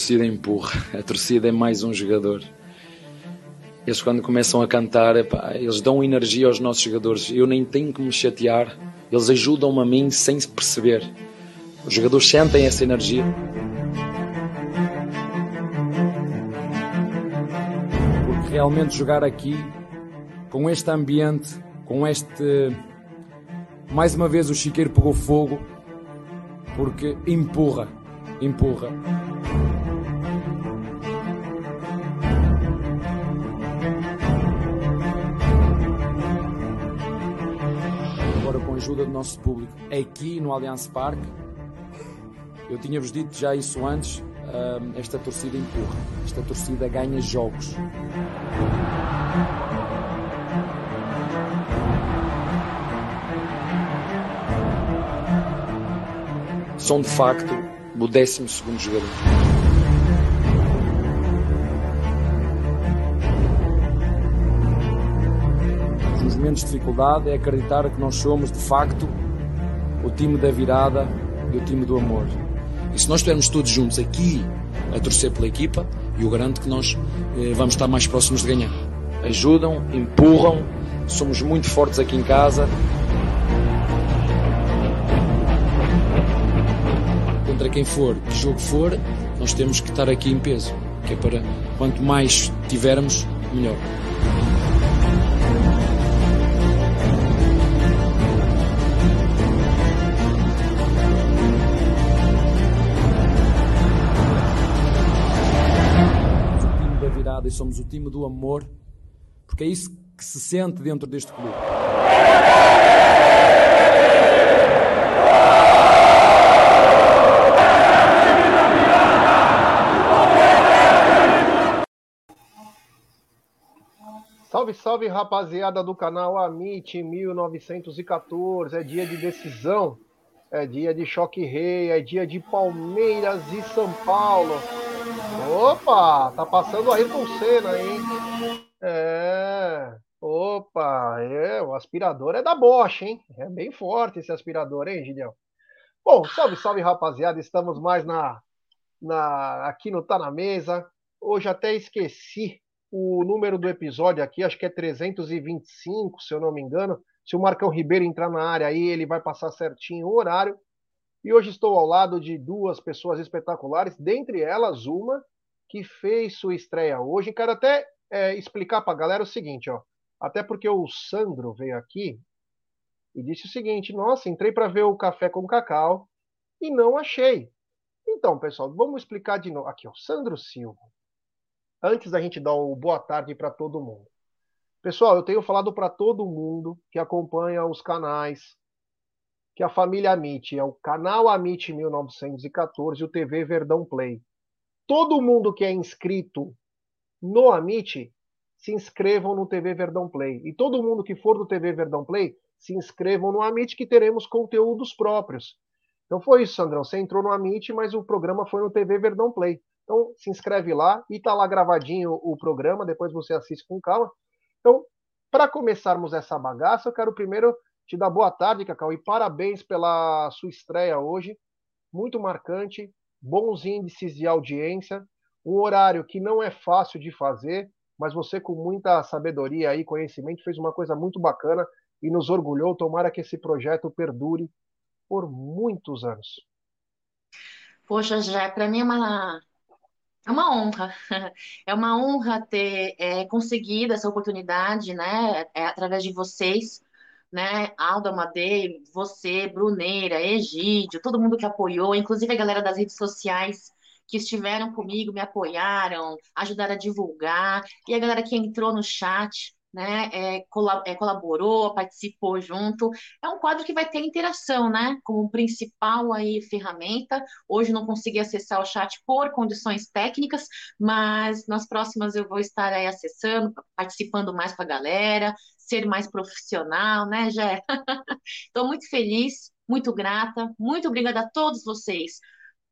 torcida empurra, a torcida é mais um jogador. Eles quando começam a cantar, epá, eles dão energia aos nossos jogadores. Eu nem tenho que me chatear, eles ajudam-me a mim sem se perceber. Os jogadores sentem essa energia. Porque realmente jogar aqui, com este ambiente, com este. Mais uma vez o chiqueiro pegou fogo, porque empurra, empurra. Ajuda do nosso público, aqui no Allianz Parque, eu tinha-vos dito já isso antes, esta torcida empurra, esta torcida ganha jogos. São de facto o 12 jogador. Nos momentos de dificuldade é acreditar que nós somos de facto o time da virada e o time do amor. E se nós estivermos todos juntos aqui a torcer pela equipa, eu garanto que nós eh, vamos estar mais próximos de ganhar. Ajudam, empurram, somos muito fortes aqui em casa. Contra quem for, que jogo for, nós temos que estar aqui em peso, que é para quanto mais tivermos, melhor. E somos o time do amor, porque é isso que se sente dentro deste clube. Salve, salve, rapaziada do canal Amit 1914. É dia de decisão, é dia de choque rei, é dia de Palmeiras e São Paulo. Opa, tá passando o Ayrton Senna, hein? É, opa, é, o aspirador é da Bosch, hein? É bem forte esse aspirador, hein, Gideão? Bom, salve, salve, rapaziada. Estamos mais na, na aqui no Tá na Mesa. Hoje até esqueci o número do episódio aqui, acho que é 325, se eu não me engano. Se o Marcão Ribeiro entrar na área aí, ele vai passar certinho o horário. E hoje estou ao lado de duas pessoas espetaculares, dentre elas uma que fez sua estreia hoje. Quero até é, explicar para a galera o seguinte, ó. Até porque o Sandro veio aqui e disse o seguinte: Nossa, entrei para ver o café com cacau e não achei. Então, pessoal, vamos explicar de novo. Aqui, ó, Sandro Silva. Antes da gente dar o boa tarde para todo mundo. Pessoal, eu tenho falado para todo mundo que acompanha os canais, que a família Amit é o canal Amit 1914 e o TV Verdão Play. Todo mundo que é inscrito no Amit, se inscrevam no TV Verdão Play. E todo mundo que for do TV Verdão Play, se inscrevam no Amit, que teremos conteúdos próprios. Então foi isso, Sandrão. Você entrou no Amit, mas o programa foi no TV Verdão Play. Então se inscreve lá e tá lá gravadinho o programa, depois você assiste com calma. Então, para começarmos essa bagaça, eu quero primeiro te dar boa tarde, Cacau, e parabéns pela sua estreia hoje. Muito marcante, bons índices de audiência, um horário que não é fácil de fazer, mas você, com muita sabedoria e conhecimento, fez uma coisa muito bacana e nos orgulhou. Tomara que esse projeto perdure por muitos anos. Poxa, já para mim é uma, é uma honra. É uma honra ter é, conseguido essa oportunidade, né, é, através de vocês, né, Aldo Amadei, você, Bruneira, Egídio, todo mundo que apoiou, inclusive a galera das redes sociais que estiveram comigo, me apoiaram, ajudaram a divulgar, e a galera que entrou no chat, né, é, é, colaborou, participou junto. É um quadro que vai ter interação, né, como principal aí ferramenta. Hoje não consegui acessar o chat por condições técnicas, mas nas próximas eu vou estar aí acessando, participando mais com a galera, ser mais profissional, né, Jé? Estou muito feliz, muito grata, muito obrigada a todos vocês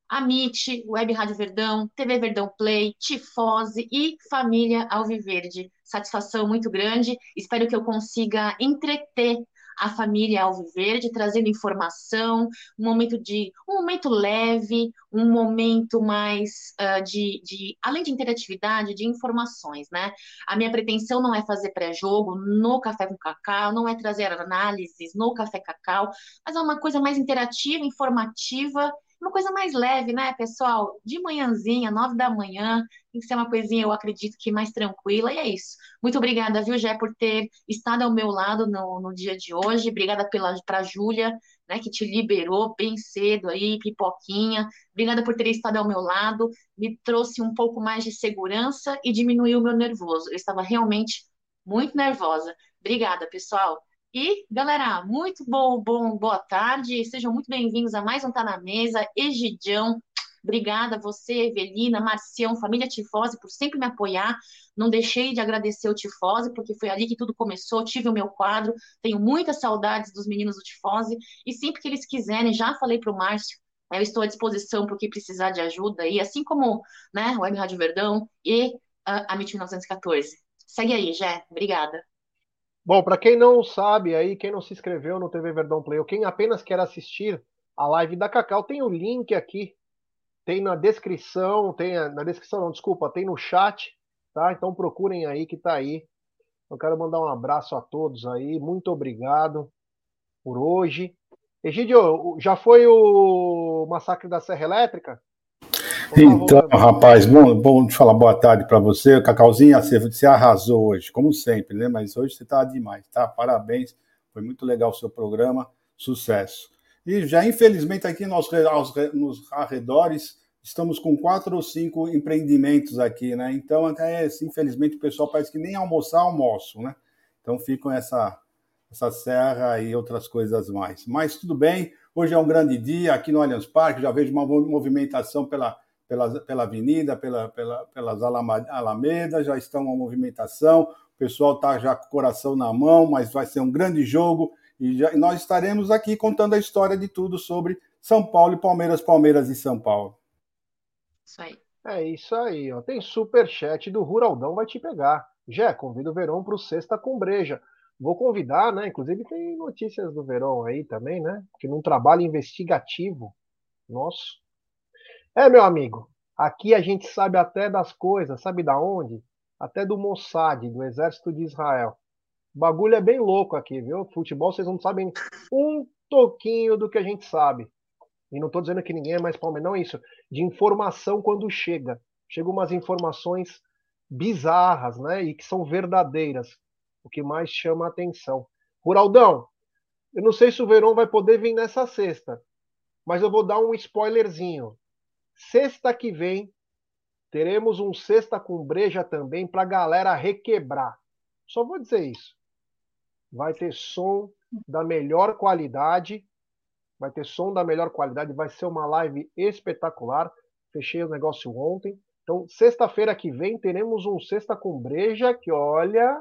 Amit, Web Rádio Verdão, TV Verdão Play, Tifose e Família Alviverde. Satisfação muito grande. Espero que eu consiga entreter a família Alviverde, trazendo informação, um momento de um momento leve, um momento mais uh, de, de, além de interatividade, de informações, né? A minha pretensão não é fazer pré-jogo no Café com Cacau, não é trazer análises no Café Cacau, mas é uma coisa mais interativa, informativa uma coisa mais leve, né, pessoal? De manhãzinha, nove da manhã, tem que ser uma coisinha, eu acredito que mais tranquila, e é isso. Muito obrigada, viu, Jé, por ter estado ao meu lado no, no dia de hoje. Obrigada pela para a Júlia, né, que te liberou bem cedo aí, pipoquinha. Obrigada por ter estado ao meu lado, me trouxe um pouco mais de segurança e diminuiu o meu nervoso. Eu estava realmente muito nervosa. Obrigada, pessoal. E, galera, muito bom, bom, boa tarde. Sejam muito bem-vindos a mais um Tá na Mesa. Egidião, obrigada a você, Evelina, Marcião, família Tifose, por sempre me apoiar. Não deixei de agradecer o Tifose, porque foi ali que tudo começou. Tive o meu quadro, tenho muitas saudades dos meninos do Tifose. E sempre que eles quiserem, já falei para o Márcio, eu estou à disposição para o que precisar de ajuda. E assim como né, o Web Rádio Verdão e a, a MIT 1914. Segue aí, Jé. Obrigada. Bom, para quem não sabe aí, quem não se inscreveu no TV Verdão Play, ou quem apenas quer assistir a live da Cacau, tem o link aqui, tem na descrição, tem na descrição não, desculpa, tem no chat, tá? Então procurem aí que tá aí. Eu quero mandar um abraço a todos aí, muito obrigado por hoje. Egidio, já foi o massacre da Serra Elétrica? Então, rapaz, bom, bom te falar boa tarde para você. Cacauzinha, você, arrasou hoje, como sempre, né? Mas hoje você tá demais, tá? Parabéns, foi muito legal o seu programa, sucesso. E já, infelizmente, aqui nos, nos arredores, estamos com quatro ou cinco empreendimentos aqui, né? Então, até, infelizmente, o pessoal parece que nem almoçar, almoço, né? Então, ficam essa, essa serra e outras coisas mais. Mas tudo bem, hoje é um grande dia aqui no Allianz Parque, já vejo uma movimentação pela pela, pela avenida, pela, pela, pelas alamedas, já estão uma movimentação, o pessoal está já com o coração na mão, mas vai ser um grande jogo e, já, e nós estaremos aqui contando a história de tudo sobre São Paulo e Palmeiras, Palmeiras e São Paulo. Isso aí. É isso aí, ó. Tem super chat do Ruraldão vai te pegar. Já convido o Verão para o Sexta com Breja. Vou convidar, né? Inclusive tem notícias do Verão aí também, né? Que num trabalho investigativo nosso, é, meu amigo, aqui a gente sabe até das coisas, sabe da onde? Até do Mossad, do Exército de Israel. O bagulho é bem louco aqui, viu? Futebol, vocês não sabem um toquinho do que a gente sabe. E não estou dizendo que ninguém é mais palmeiras, não é isso. De informação quando chega. Chegam umas informações bizarras, né? E que são verdadeiras. O que mais chama a atenção. Ruraldão, eu não sei se o Verão vai poder vir nessa sexta, mas eu vou dar um spoilerzinho. Sexta que vem, teremos um Sexta com Breja também para a galera requebrar. Só vou dizer isso. Vai ter som da melhor qualidade. Vai ter som da melhor qualidade. Vai ser uma live espetacular. Fechei o negócio ontem. Então, sexta-feira que vem, teremos um Sexta com Breja que, olha,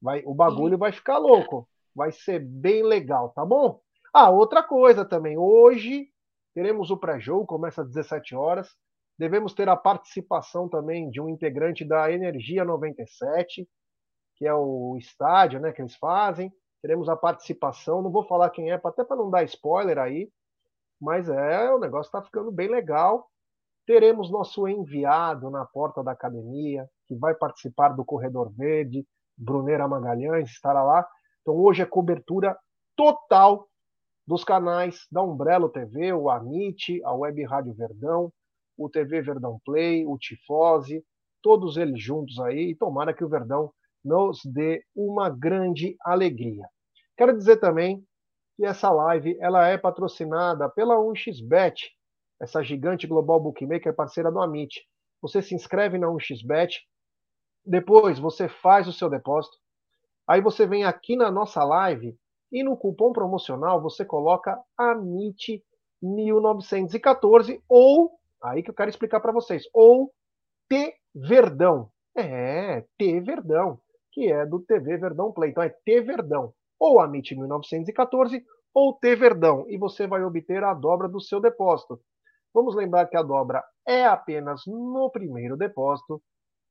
vai, o bagulho vai ficar louco. Vai ser bem legal, tá bom? Ah, outra coisa também. Hoje Teremos o pré-jogo, começa às 17 horas. Devemos ter a participação também de um integrante da Energia 97, que é o estádio né, que eles fazem. Teremos a participação, não vou falar quem é, até para não dar spoiler aí, mas é, o negócio está ficando bem legal. Teremos nosso enviado na porta da academia, que vai participar do Corredor Verde, Brunera Magalhães estará lá. Então hoje é cobertura total dos canais da Umbrello TV, o Amit, a Web Rádio Verdão, o TV Verdão Play, o Tifose, todos eles juntos aí, e tomara que o Verdão nos dê uma grande alegria. Quero dizer também que essa live ela é patrocinada pela 1xBet, essa gigante global bookmaker parceira do Amit. Você se inscreve na 1xBet, depois você faz o seu depósito, aí você vem aqui na nossa live e no cupom promocional você coloca AMIT 1914 ou, aí que eu quero explicar para vocês, ou T Verdão. É, T Verdão, que é do TV Verdão Play. Então é T Verdão, ou AMIT 1914 ou T Verdão, e você vai obter a dobra do seu depósito. Vamos lembrar que a dobra é apenas no primeiro depósito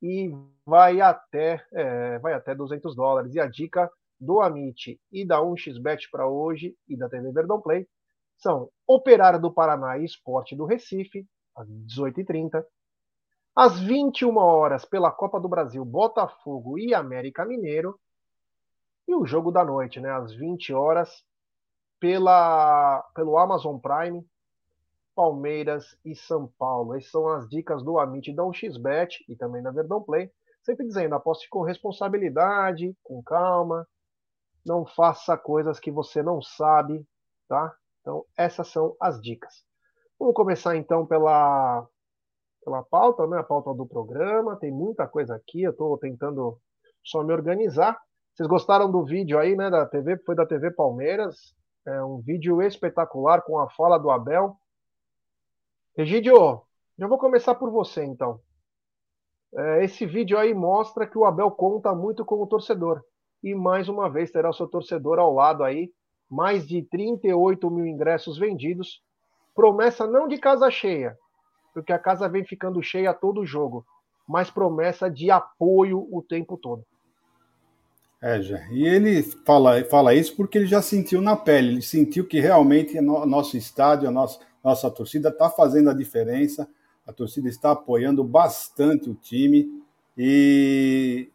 e vai até, é, vai até 200 dólares. E a dica do Amit e da 1xBet para hoje e da TV Verdão Play são Operário do Paraná e Esporte do Recife, às 18h30. Às 21 horas, pela Copa do Brasil, Botafogo e América Mineiro. E o jogo da noite, né, às 20 horas, pela, pelo Amazon Prime, Palmeiras e São Paulo. Essas são as dicas do Amit da 1xBet e também da Verdão Play. Sempre dizendo, aposte com responsabilidade, com calma, não faça coisas que você não sabe, tá? Então, essas são as dicas. Vamos começar então pela, pela pauta, né? A pauta do programa. Tem muita coisa aqui, eu estou tentando só me organizar. Vocês gostaram do vídeo aí, né? Da TV, foi da TV Palmeiras. É um vídeo espetacular com a fala do Abel. Egidio, já vou começar por você então. É, esse vídeo aí mostra que o Abel conta muito com o torcedor e mais uma vez terá o seu torcedor ao lado aí. Mais de 38 mil ingressos vendidos. Promessa não de casa cheia, porque a casa vem ficando cheia todo jogo, mas promessa de apoio o tempo todo. É, já. E ele fala, fala isso porque ele já sentiu na pele, ele sentiu que realmente o nosso estádio, a nossa, nossa torcida está fazendo a diferença, a torcida está apoiando bastante o time e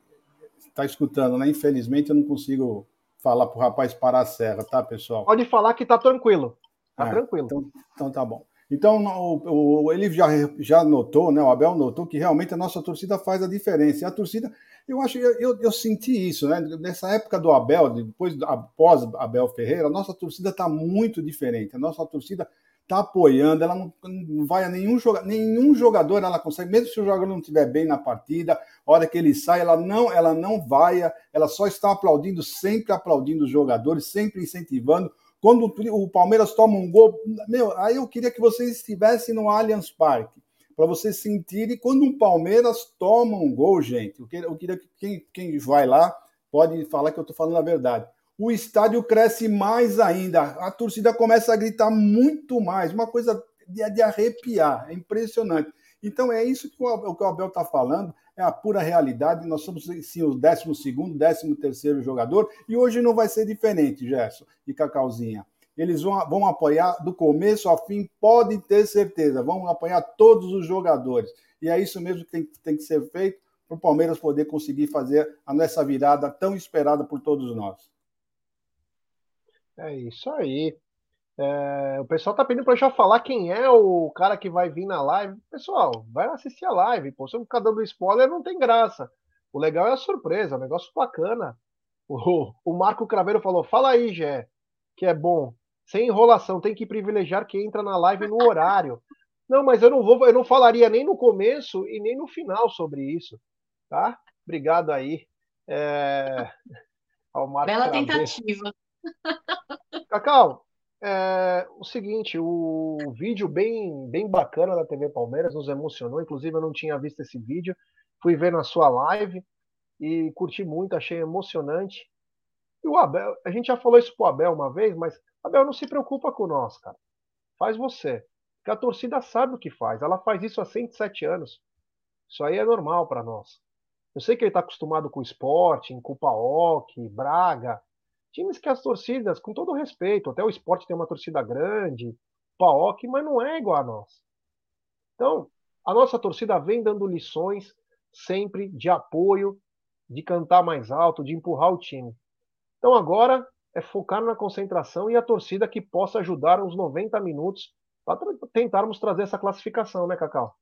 está escutando, né? Infelizmente eu não consigo falar para o rapaz parar a serra, tá, pessoal? Pode falar que tá tranquilo. Tá é, tranquilo. Então, então tá bom. Então, o, o, ele já, já notou, né? O Abel notou que realmente a nossa torcida faz a diferença. E a torcida, eu acho, eu, eu, senti isso, né? Nessa época do Abel, depois, após Abel Ferreira, a nossa torcida está muito diferente. A nossa torcida está apoiando, ela não, não, vai a nenhum jogador, nenhum jogador ela consegue, mesmo se o jogador não estiver bem na partida, hora que ele sai, ela não, ela não vai, ela só está aplaudindo, sempre aplaudindo os jogadores, sempre incentivando. Quando o Palmeiras toma um gol, meu, aí eu queria que vocês estivessem no Allianz Parque, para vocês sentirem quando o Palmeiras toma um gol, gente. Eu queria, eu queria que quem, quem vai lá pode falar que eu estou falando a verdade o estádio cresce mais ainda. A torcida começa a gritar muito mais, uma coisa de, de arrepiar, é impressionante. Então é isso que o, que o Abel está falando, é a pura realidade. Nós somos sim o 12, 13 terceiro jogador, e hoje não vai ser diferente, Gerson e Cacauzinha. Eles vão, vão apoiar do começo ao fim, podem ter certeza, vão apoiar todos os jogadores. E é isso mesmo que tem, tem que ser feito para o Palmeiras poder conseguir fazer a nossa virada tão esperada por todos nós. É isso aí. É, o pessoal tá pedindo para eu já falar quem é o cara que vai vir na live. Pessoal, vai assistir a live. Pô, se eu ficar dando spoiler, não tem graça. O legal é a surpresa, um negócio bacana. O, o Marco Craveiro falou: fala aí, Gé, que é bom. Sem enrolação, tem que privilegiar quem entra na live no horário. Não, mas eu não vou, eu não falaria nem no começo e nem no final sobre isso, tá? Obrigado aí. É... Ao Marco Bela Craveiro. tentativa. Cacau, é, o seguinte, o vídeo bem, bem bacana da TV Palmeiras nos emocionou. Inclusive, eu não tinha visto esse vídeo, fui ver na sua live e curti muito, achei emocionante. E o Abel, a gente já falou isso pro Abel uma vez, mas Abel não se preocupa com nós, cara. Faz você. Porque a torcida sabe o que faz. Ela faz isso há 107 anos. Isso aí é normal para nós. Eu sei que ele está acostumado com esporte, com o Paok, Braga, times que as torcidas, com todo respeito, até o esporte tem uma torcida grande, PAOK, mas não é igual a nós. Então, a nossa torcida vem dando lições sempre de apoio, de cantar mais alto, de empurrar o time. Então agora é focar na concentração e a torcida que possa ajudar uns 90 minutos para tentarmos trazer essa classificação, né, Cacau?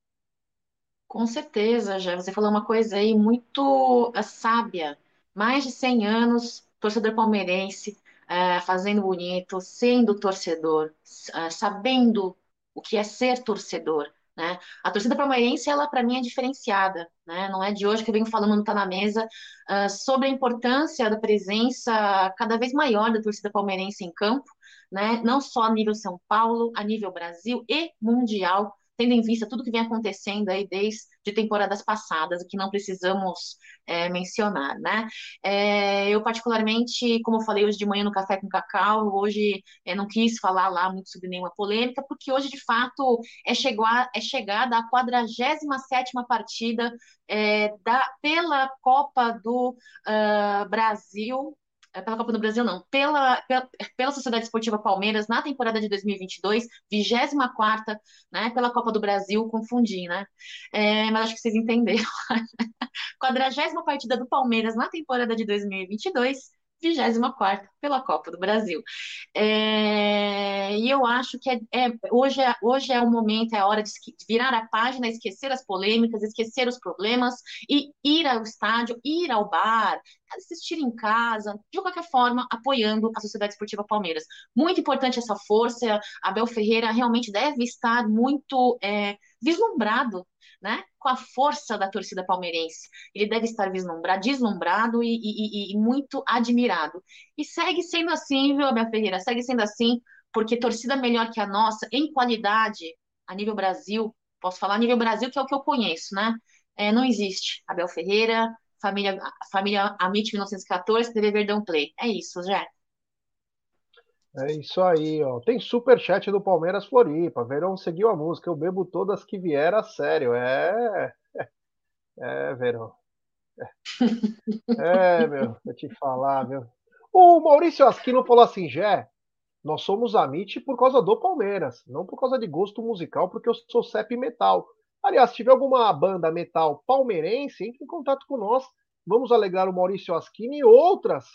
Com certeza, já você falou uma coisa aí muito eh, sábia. Mais de 100 anos torcedor palmeirense é, fazendo bonito, sendo torcedor, é, sabendo o que é ser torcedor. Né? A torcida palmeirense, ela para mim é diferenciada, né? não é de hoje que eu venho falando no Tá na Mesa uh, sobre a importância da presença cada vez maior da torcida palmeirense em campo, né? não só a nível São Paulo, a nível Brasil e mundial, tendo em vista tudo que vem acontecendo aí desde temporadas passadas, que não precisamos é, mencionar, né? É, eu, particularmente, como eu falei hoje de manhã no Café com Cacau, hoje é, não quis falar lá muito sobre nenhuma polêmica, porque hoje, de fato, é, chegar, é chegada a 47ª partida é, da, pela Copa do uh, Brasil pela Copa do Brasil não, pela, pela, pela Sociedade Esportiva Palmeiras na temporada de 2022, 24 né, pela Copa do Brasil, confundi, né? É, mas acho que vocês entenderam. 40 partida do Palmeiras na temporada de 2022, 24 pela Copa do Brasil. É, e eu acho que é, é, hoje, é, hoje é o momento, é a hora de virar a página, esquecer as polêmicas, esquecer os problemas e ir ao estádio, ir ao bar, assistir em casa, de qualquer forma, apoiando a Sociedade Esportiva Palmeiras. Muito importante essa força. Abel Ferreira realmente deve estar muito é, vislumbrado né, com a força da torcida palmeirense. Ele deve estar vislumbrado, deslumbrado e, e, e, muito admirado. E segue sendo assim, viu, Abel Ferreira? Segue sendo assim, porque torcida melhor que a nossa, em qualidade, a nível Brasil, posso falar a nível Brasil, que é o que eu conheço, né? É, não existe. Abel Ferreira, família, família Amit 1914, TV Verdão Play. É isso, Jé. É isso aí, ó. Tem super chat do Palmeiras Floripa. Verão seguiu a música. Eu bebo todas que vieram a sério. É. É, Verão. É, é meu, vou te falar, meu. O Maurício Asquino falou assim, Jé, nós somos Amit por causa do Palmeiras, não por causa de gosto musical, porque eu sou CEP Metal. Aliás, se tiver alguma banda metal palmeirense, entre em contato com nós. Vamos alegrar o Maurício Asquini e outras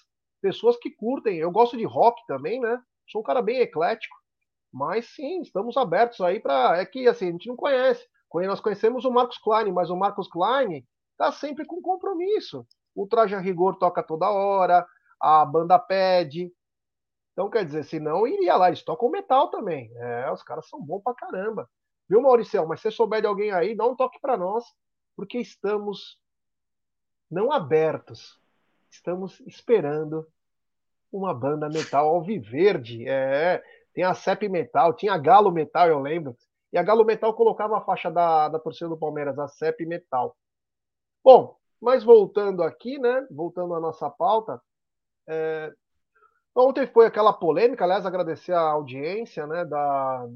pessoas que curtem. Eu gosto de rock também, né? Sou um cara bem eclético, mas sim, estamos abertos aí para. É que assim, a gente não conhece. Nós conhecemos o Marcos Klein, mas o Marcos Klein tá sempre com compromisso. O Traje a Rigor toca toda hora, a banda pede. Então, quer dizer, se não, iria lá. Eles tocam metal também. É, os caras são bons pra caramba. Viu, Maurício? Mas se souber de alguém aí, dá um toque para nós, porque estamos não abertos, estamos esperando uma banda metal alviverde. É, tem a CEP Metal, tinha a Galo Metal, eu lembro. E a Galo Metal colocava a faixa da, da torcida do Palmeiras, a CEP Metal. Bom, mas voltando aqui, né? Voltando à nossa pauta. É, ontem foi aquela polêmica, aliás, agradecer a audiência né, da,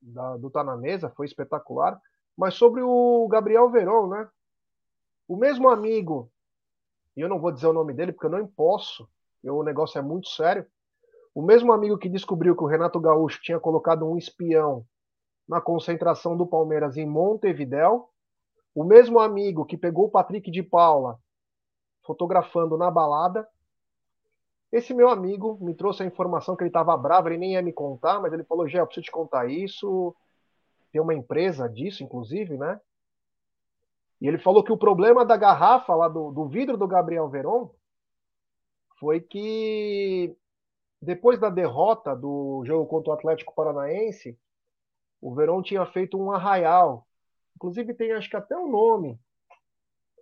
da, do Tá na Mesa, foi espetacular. Mas sobre o Gabriel Veron, né? O mesmo amigo, e eu não vou dizer o nome dele porque eu não posso, o negócio é muito sério. O mesmo amigo que descobriu que o Renato Gaúcho tinha colocado um espião na concentração do Palmeiras em Montevidéu, o mesmo amigo que pegou o Patrick de Paula fotografando na balada, esse meu amigo me trouxe a informação que ele estava bravo, ele nem ia me contar, mas ele falou: Gé, eu preciso te contar isso. Tem uma empresa disso, inclusive, né? E ele falou que o problema da garrafa lá do, do vidro do Gabriel Veron foi que depois da derrota do jogo contra o Atlético Paranaense, o Verón tinha feito um arraial. Inclusive tem acho que até um nome.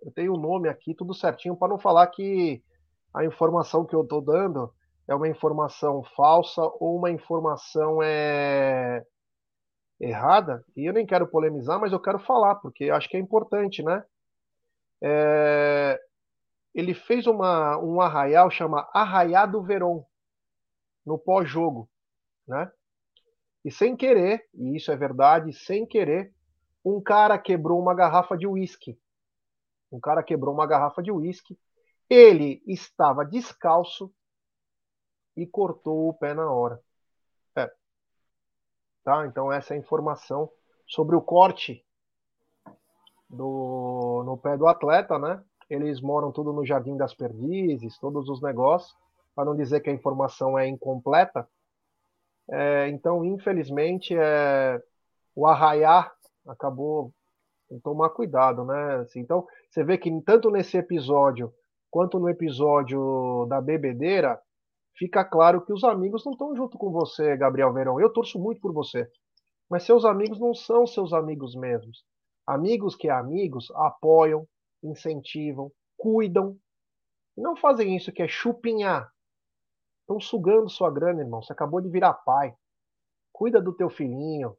Eu tenho o um nome aqui, tudo certinho, para não falar que a informação que eu estou dando é uma informação falsa ou uma informação é errada. E eu nem quero polemizar, mas eu quero falar, porque acho que é importante, né? É ele fez uma, um arraial chama Arraiá do Verón no pós-jogo, né? E sem querer, e isso é verdade, sem querer, um cara quebrou uma garrafa de uísque. Um cara quebrou uma garrafa de uísque. Ele estava descalço e cortou o pé na hora. Tá? Então essa é a informação sobre o corte do, no pé do atleta, né? eles moram tudo no Jardim das Perdizes, todos os negócios, para não dizer que a informação é incompleta. É, então, infelizmente, é, o arraiar acabou tem tomar cuidado, né? Assim, então, você vê que tanto nesse episódio quanto no episódio da bebedeira, fica claro que os amigos não estão junto com você, Gabriel Verão. Eu torço muito por você. Mas seus amigos não são seus amigos mesmos. Amigos que amigos apoiam, incentivam, cuidam. Não fazem isso que é chupinhar. Estão sugando sua grana, irmão. Você acabou de virar pai. Cuida do teu filhinho.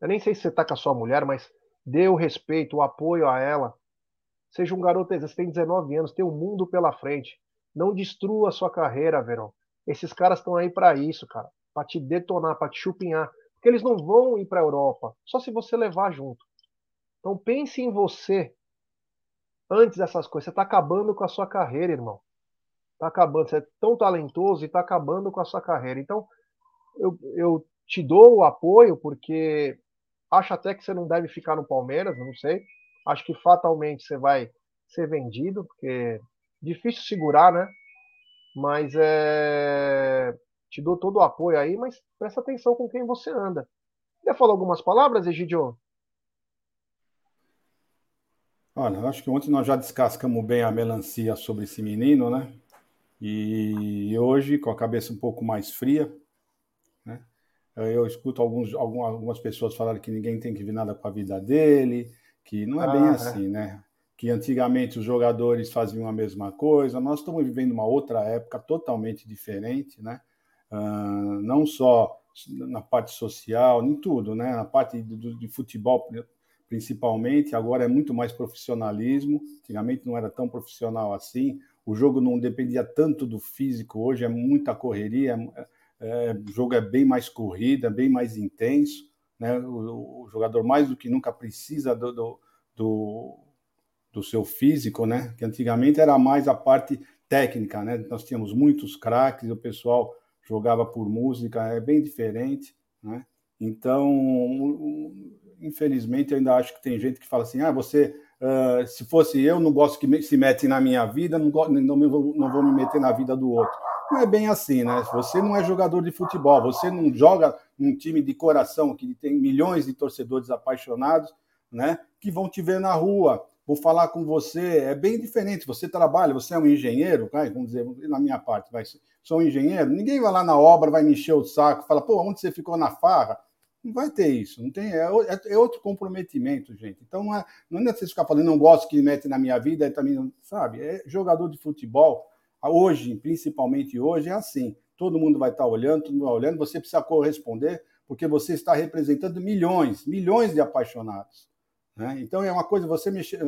Eu nem sei se você está com a sua mulher, mas dê o respeito, o apoio a ela. Seja um garoto, você tem 19 anos, tem um mundo pela frente. Não destrua a sua carreira, Verão. Esses caras estão aí para isso, cara. Para te detonar, para te chupinhar. Porque eles não vão ir para a Europa, só se você levar junto. Então pense em você, antes dessas coisas. Você está acabando com a sua carreira, irmão. Tá acabando. Você é tão talentoso e tá acabando com a sua carreira. Então, eu, eu te dou o apoio, porque acho até que você não deve ficar no Palmeiras, não sei. Acho que fatalmente você vai ser vendido, porque difícil segurar, né? Mas é... te dou todo o apoio aí, mas presta atenção com quem você anda. Quer falar algumas palavras, Egidio? Olha, acho que ontem nós já descascamos bem a melancia sobre esse menino, né? E hoje, com a cabeça um pouco mais fria, né? Eu escuto alguns, algumas pessoas falarem que ninguém tem que vir nada com a vida dele, que não é ah, bem é. assim, né? Que antigamente os jogadores faziam a mesma coisa. Nós estamos vivendo uma outra época totalmente diferente, né? Uh, não só na parte social, em tudo, né? Na parte de, de futebol, principalmente. Agora é muito mais profissionalismo. Antigamente não era tão profissional assim. O jogo não dependia tanto do físico. Hoje é muita correria. É, é, o jogo é bem mais corrida, bem mais intenso. Né? O, o jogador mais do que nunca precisa do, do, do, do seu físico, né? Que antigamente era mais a parte técnica, né? Nós tínhamos muitos craques, o pessoal jogava por música, é bem diferente, né? Então, infelizmente, eu ainda acho que tem gente que fala assim: ah, você, uh, se fosse eu, não gosto que se mete na minha vida, não, não, não, vou, não vou me meter na vida do outro. Não é bem assim, né? Você não é jogador de futebol, você não joga num time de coração que tem milhões de torcedores apaixonados, né? Que vão te ver na rua, vou falar com você. É bem diferente. Você trabalha, você é um engenheiro, vamos dizer, na minha parte, vai, sou um engenheiro. Ninguém vai lá na obra, vai me encher o saco, fala, pô, onde você ficou na farra? Não vai ter isso, não tem, é, é, é, outro comprometimento, gente. Então não é, não é você ficar falando, não gosto que mete na minha vida, também não, sabe? É jogador de futebol, hoje, principalmente hoje, é assim. Todo mundo vai estar olhando, todo mundo vai olhando, você precisa corresponder, porque você está representando milhões, milhões de apaixonados. Né? Então é uma coisa, você mexer,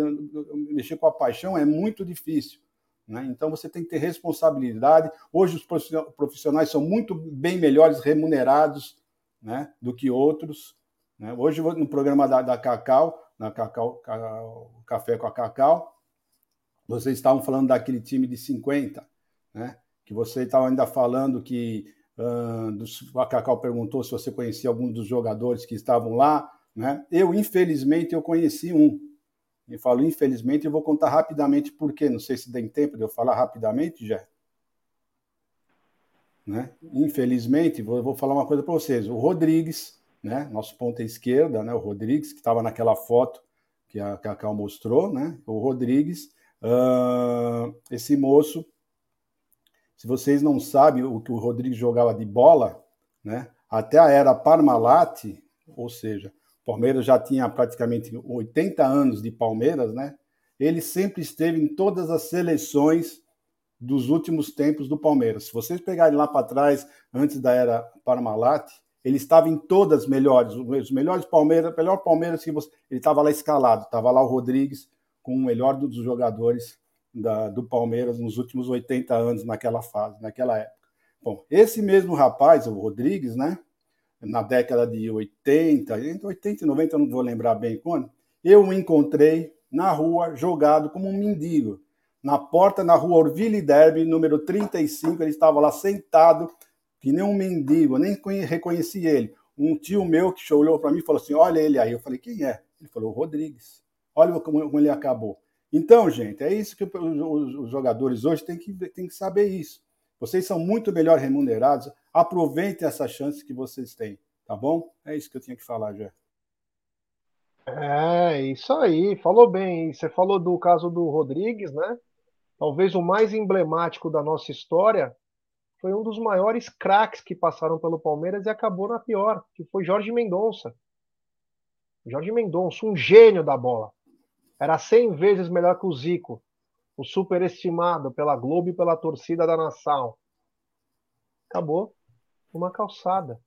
mexer com a paixão é muito difícil. Né? Então você tem que ter responsabilidade. Hoje os profissionais são muito bem melhores remunerados né, do que outros. Né? Hoje, no programa da, da Cacau, na Cacau, Café com a Cacau, vocês estavam falando daquele time de 50, né? que você estava ainda falando que uh, dos, a Cacau perguntou se você conhecia algum dos jogadores que estavam lá. Né? Eu, infelizmente, eu conheci um. E falo infelizmente, eu vou contar rapidamente por quê. Não sei se tem tempo de eu falar rapidamente, já. Né? Infelizmente, vou, vou falar uma coisa para vocês. O Rodrigues, né? nosso ponta esquerda, né? o Rodrigues, que estava naquela foto que a Cacau mostrou, né? o Rodrigues, uh, esse moço, se vocês não sabem o que o Rodrigues jogava de bola, né? até a era Parmalat, ou seja, Palmeiras já tinha praticamente 80 anos de Palmeiras, né? ele sempre esteve em todas as seleções dos últimos tempos do Palmeiras. Se vocês pegarem lá para trás, antes da era Parmalat, ele estava em todas as melhores, os melhores Palmeiras, melhor Palmeiras que você, ele estava lá escalado, estava lá o Rodrigues com o melhor dos jogadores da, do Palmeiras nos últimos 80 anos naquela fase, naquela época. Bom, esse mesmo rapaz, o Rodrigues, né, na década de 80, entre 80 e 90, eu não vou lembrar bem quando, eu o encontrei na rua jogado como um mendigo na porta na rua Orville Derby, número 35. Ele estava lá sentado, que nem um mendigo, nem reconheci ele. Um tio meu que olhou para mim e falou assim: Olha ele aí. Eu falei: Quem é? Ele falou: Rodrigues. Olha como ele acabou. Então, gente, é isso que os jogadores hoje têm que, têm que saber isso. Vocês são muito melhor remunerados. Aproveitem essa chance que vocês têm, tá bom? É isso que eu tinha que falar, já. É, isso aí. Falou bem. Você falou do caso do Rodrigues, né? talvez o mais emblemático da nossa história, foi um dos maiores craques que passaram pelo Palmeiras e acabou na pior, que foi Jorge Mendonça. Jorge Mendonça, um gênio da bola. Era 100 vezes melhor que o Zico, o superestimado pela Globo e pela torcida da nação. Acabou uma calçada.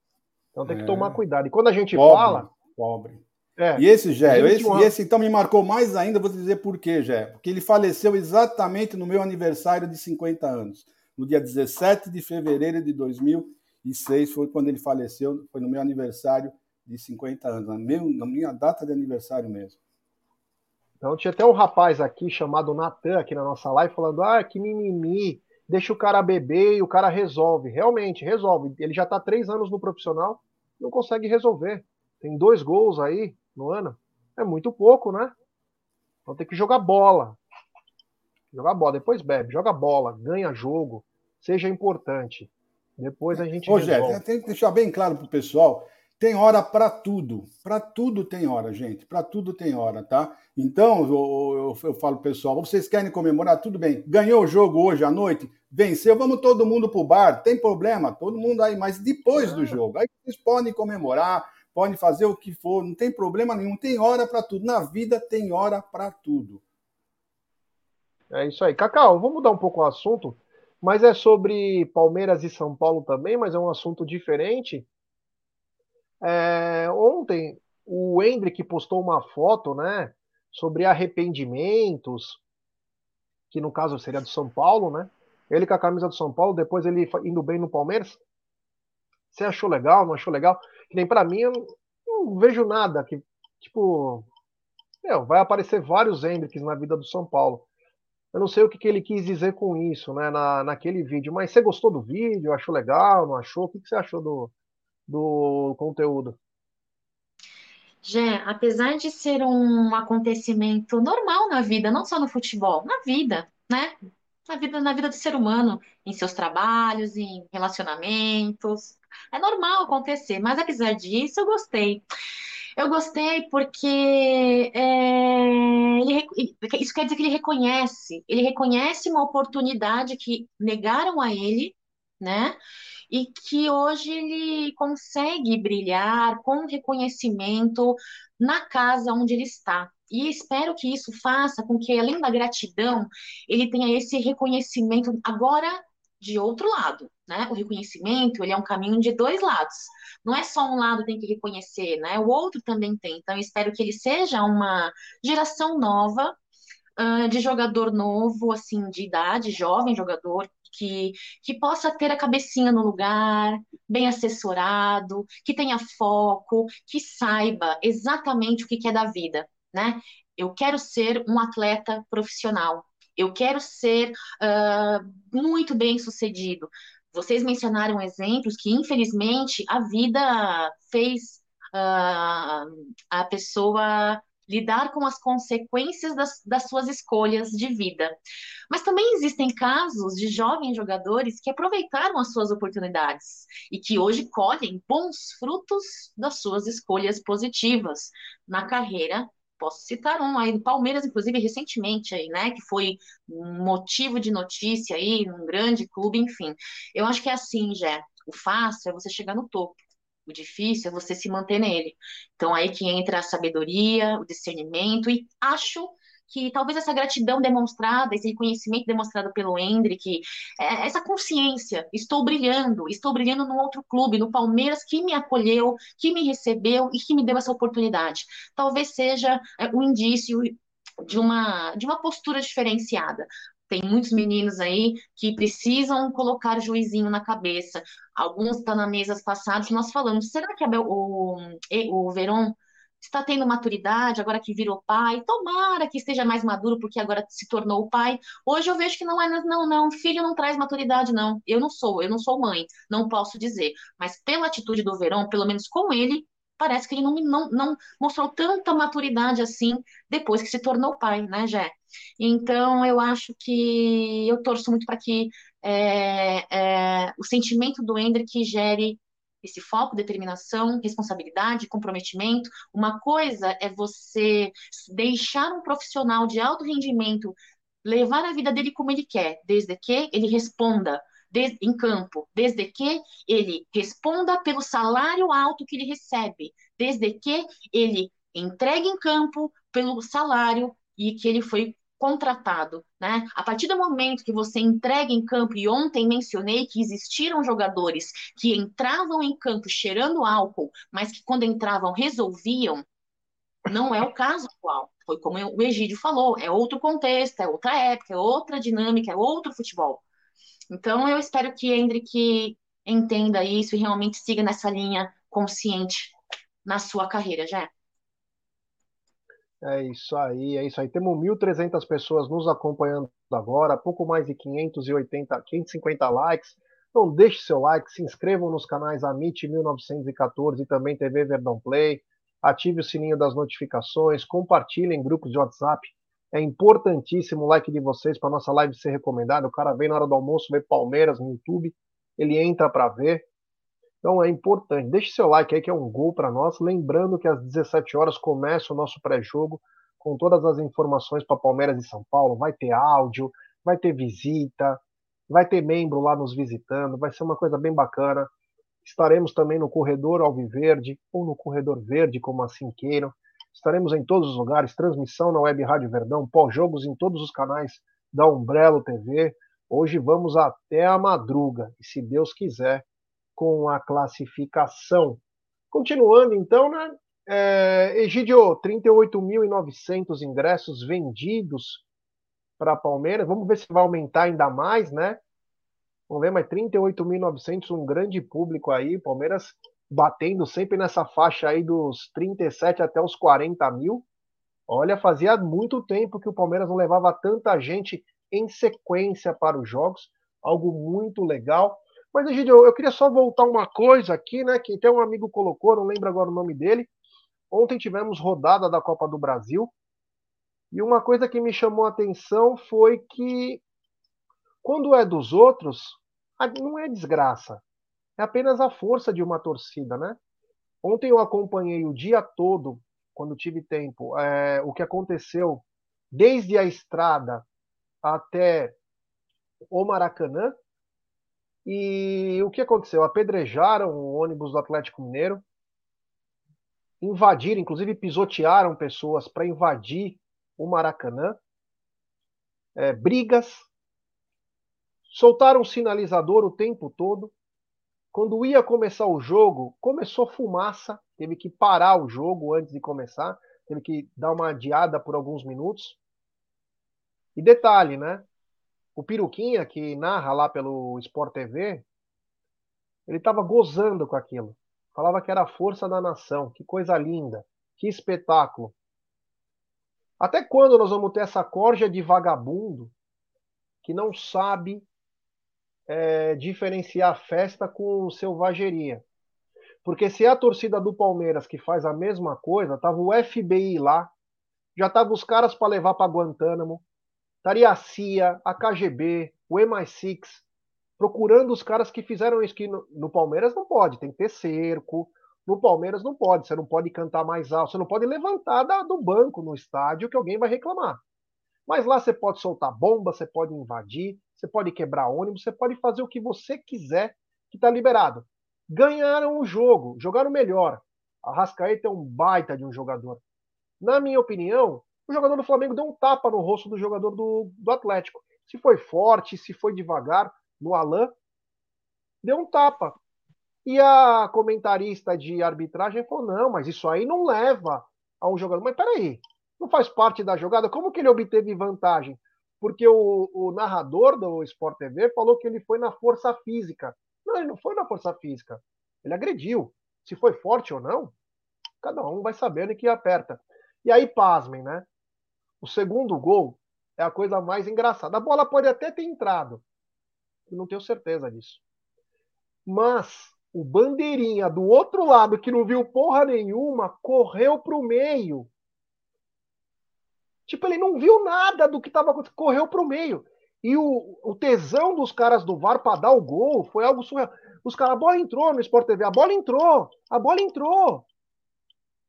Então tem que é. tomar cuidado. E quando a gente pobre, fala. Pobre. É. E esse, Gé, esse, uma... esse então me marcou mais ainda, vou te dizer por quê, Gé. Porque ele faleceu exatamente no meu aniversário de 50 anos. No dia 17 de fevereiro de 2006 foi quando ele faleceu, foi no meu aniversário de 50 anos, na, minha data de aniversário mesmo. Então tinha até um rapaz aqui chamado Natan, aqui na nossa live, falando: ah, que mimimi, deixa o cara beber e o cara resolve. Realmente, resolve. Ele já está três anos no profissional, não consegue resolver. Tem dois gols aí no ano. É muito pouco, né? Então tem que jogar bola. Jogar bola, depois bebe, joga bola, ganha jogo, seja importante. Depois a gente. Ô, Jé, tem que deixar bem claro pro pessoal tem hora para tudo. Para tudo tem hora, gente. Para tudo tem hora, tá? Então, eu, eu, eu falo, pessoal, vocês querem comemorar? Tudo bem. Ganhou o jogo hoje à noite? Venceu, vamos todo mundo pro bar. Tem problema, todo mundo aí. Mas depois do jogo, aí vocês podem comemorar, podem fazer o que for, não tem problema nenhum. Tem hora para tudo. Na vida tem hora para tudo. É isso aí. Cacau, vamos mudar um pouco o assunto, mas é sobre Palmeiras e São Paulo também, mas é um assunto diferente. É, ontem o Hendrick postou uma foto, né, sobre arrependimentos, que no caso seria do São Paulo, né? Ele com a camisa do São Paulo, depois ele indo bem no Palmeiras. Você achou legal? Não achou legal? Que nem para mim, eu não, vejo nada que, tipo, meu, vai aparecer vários Hendricks na vida do São Paulo. Eu não sei o que, que ele quis dizer com isso, né, na, naquele vídeo, mas você gostou do vídeo? Achou legal? Não achou? O que, que você achou do, do conteúdo. Jé, apesar de ser um acontecimento normal na vida, não só no futebol, na vida, né? Na vida, na vida do ser humano, em seus trabalhos, em relacionamentos. É normal acontecer, mas apesar disso, eu gostei. Eu gostei porque é, ele, isso quer dizer que ele reconhece, ele reconhece uma oportunidade que negaram a ele, né? E que hoje ele consegue brilhar com reconhecimento na casa onde ele está. E espero que isso faça com que, além da gratidão, ele tenha esse reconhecimento agora de outro lado, né? O reconhecimento, ele é um caminho de dois lados. Não é só um lado tem que reconhecer, né? O outro também tem. Então, espero que ele seja uma geração nova uh, de jogador novo, assim, de idade, jovem jogador, que, que possa ter a cabecinha no lugar, bem assessorado, que tenha foco, que saiba exatamente o que quer da vida, né? Eu quero ser um atleta profissional. Eu quero ser uh, muito bem sucedido. Vocês mencionaram exemplos que, infelizmente, a vida fez uh, a pessoa lidar com as consequências das, das suas escolhas de vida. Mas também existem casos de jovens jogadores que aproveitaram as suas oportunidades e que hoje colhem bons frutos das suas escolhas positivas na carreira posso citar um aí do Palmeiras, inclusive recentemente aí, né, que foi motivo de notícia aí, num grande clube, enfim. Eu acho que é assim, Jé, o fácil é você chegar no topo. O difícil é você se manter nele. Então, aí que entra a sabedoria, o discernimento, e acho que talvez essa gratidão demonstrada, esse reconhecimento demonstrado pelo Hendrick, é, essa consciência, estou brilhando, estou brilhando no outro clube, no Palmeiras, que me acolheu, que me recebeu e que me deu essa oportunidade. Talvez seja é, um indício de uma, de uma postura diferenciada. Tem muitos meninos aí que precisam colocar juizinho na cabeça. Alguns estão tá na mesas passadas, nós falamos, será que o, o Verón está tendo maturidade agora que virou pai? Tomara que esteja mais maduro porque agora se tornou pai. Hoje eu vejo que não é, não, não, filho não traz maturidade, não. Eu não sou, eu não sou mãe, não posso dizer. Mas pela atitude do Verón, pelo menos com ele, parece que ele não, não, não mostrou tanta maturidade assim depois que se tornou pai, né, Jé? Então, eu acho que eu torço muito para que é, é, o sentimento do Hendrick gere esse foco, determinação, responsabilidade, comprometimento. Uma coisa é você deixar um profissional de alto rendimento levar a vida dele como ele quer, desde que ele responda em campo, desde que ele responda pelo salário alto que ele recebe, desde que ele entregue em campo pelo salário e que ele foi contratado, né? A partir do momento que você entrega em campo, e ontem mencionei que existiram jogadores que entravam em campo cheirando álcool, mas que quando entravam resolviam, não é o caso atual. Foi como o Egídio falou, é outro contexto, é outra época, é outra dinâmica, é outro futebol. Então eu espero que Hendrick entenda isso e realmente siga nessa linha consciente na sua carreira, já. É isso aí, é isso aí. Temos 1.300 pessoas nos acompanhando agora, pouco mais de 580, 550 likes. Então deixe seu like, se inscrevam nos canais Amit 1914 e também TV Verdão Play. Ative o sininho das notificações, compartilhem em grupos de WhatsApp. É importantíssimo o like de vocês para nossa live ser recomendada. O cara vem na hora do almoço, vê Palmeiras no YouTube, ele entra para ver. Então é importante. Deixe seu like aí, que é um gol para nós. Lembrando que às 17 horas começa o nosso pré-jogo com todas as informações para Palmeiras e São Paulo. Vai ter áudio, vai ter visita, vai ter membro lá nos visitando. Vai ser uma coisa bem bacana. Estaremos também no corredor Alviverde ou no corredor Verde, como assim queiram. Estaremos em todos os lugares, transmissão na Web Rádio Verdão, pós-jogos em todos os canais da Umbrello TV. Hoje vamos até a madruga, e se Deus quiser, com a classificação. Continuando, então, né? É, Egidio, 38.900 ingressos vendidos para Palmeiras. Vamos ver se vai aumentar ainda mais, né? Vamos ver, mas 38.900, um grande público aí. Palmeiras batendo sempre nessa faixa aí dos 37 até os 40 mil. Olha, fazia muito tempo que o Palmeiras não levava tanta gente em sequência para os jogos. Algo muito legal. Mas, Egidio, eu queria só voltar uma coisa aqui, né? Que até um amigo colocou, não lembro agora o nome dele. Ontem tivemos rodada da Copa do Brasil. E uma coisa que me chamou a atenção foi que quando é dos outros, não é desgraça. É apenas a força de uma torcida, né? Ontem eu acompanhei o dia todo, quando tive tempo, é, o que aconteceu desde a estrada até o Maracanã, e o que aconteceu? Apedrejaram o ônibus do Atlético Mineiro, invadiram, inclusive pisotearam pessoas para invadir o Maracanã, é, brigas, soltaram sinalizador o tempo todo. Quando ia começar o jogo, começou fumaça, teve que parar o jogo antes de começar, teve que dar uma adiada por alguns minutos. E detalhe, né? o Piruquinha, que narra lá pelo Sport TV, ele estava gozando com aquilo. Falava que era a força da nação. Que coisa linda. Que espetáculo. Até quando nós vamos ter essa corja de vagabundo que não sabe é, diferenciar festa com selvageria? Porque se é a torcida do Palmeiras que faz a mesma coisa, tava o FBI lá, já tava os caras para levar para Guantánamo, estaria a CIA, a KGB, o MI6, procurando os caras que fizeram isso. Que no, no, Palmeiras não pode, tem que ter cerco. No Palmeiras não pode, você não pode cantar mais alto, você não pode levantar da, do banco no estádio que alguém vai reclamar. Mas lá você pode soltar bomba, você pode invadir, você pode quebrar ônibus, você pode fazer o que você quiser que está liberado. Ganharam o jogo, jogaram melhor. A Rascaeta é um baita de um jogador. Na minha opinião, o jogador do Flamengo deu um tapa no rosto do jogador do, do Atlético. Se foi forte, se foi devagar, no Alain, deu um tapa. E a comentarista de arbitragem falou: não, mas isso aí não leva a um jogador. Mas peraí, não faz parte da jogada? Como que ele obteve vantagem? Porque o, o narrador do Sport TV falou que ele foi na força física. Não, ele não foi na força física. Ele agrediu. Se foi forte ou não, cada um vai sabendo que aperta. E aí, pasmem, né? O segundo gol é a coisa mais engraçada. A bola pode até ter entrado, não tenho certeza disso. Mas o bandeirinha do outro lado, que não viu porra nenhuma, correu para o meio. Tipo, ele não viu nada do que estava acontecendo, correu para o meio. E o, o, tesão dos caras do VAR para dar o gol foi algo surreal. Os caras, a bola entrou no Sport TV, a bola entrou, a bola entrou.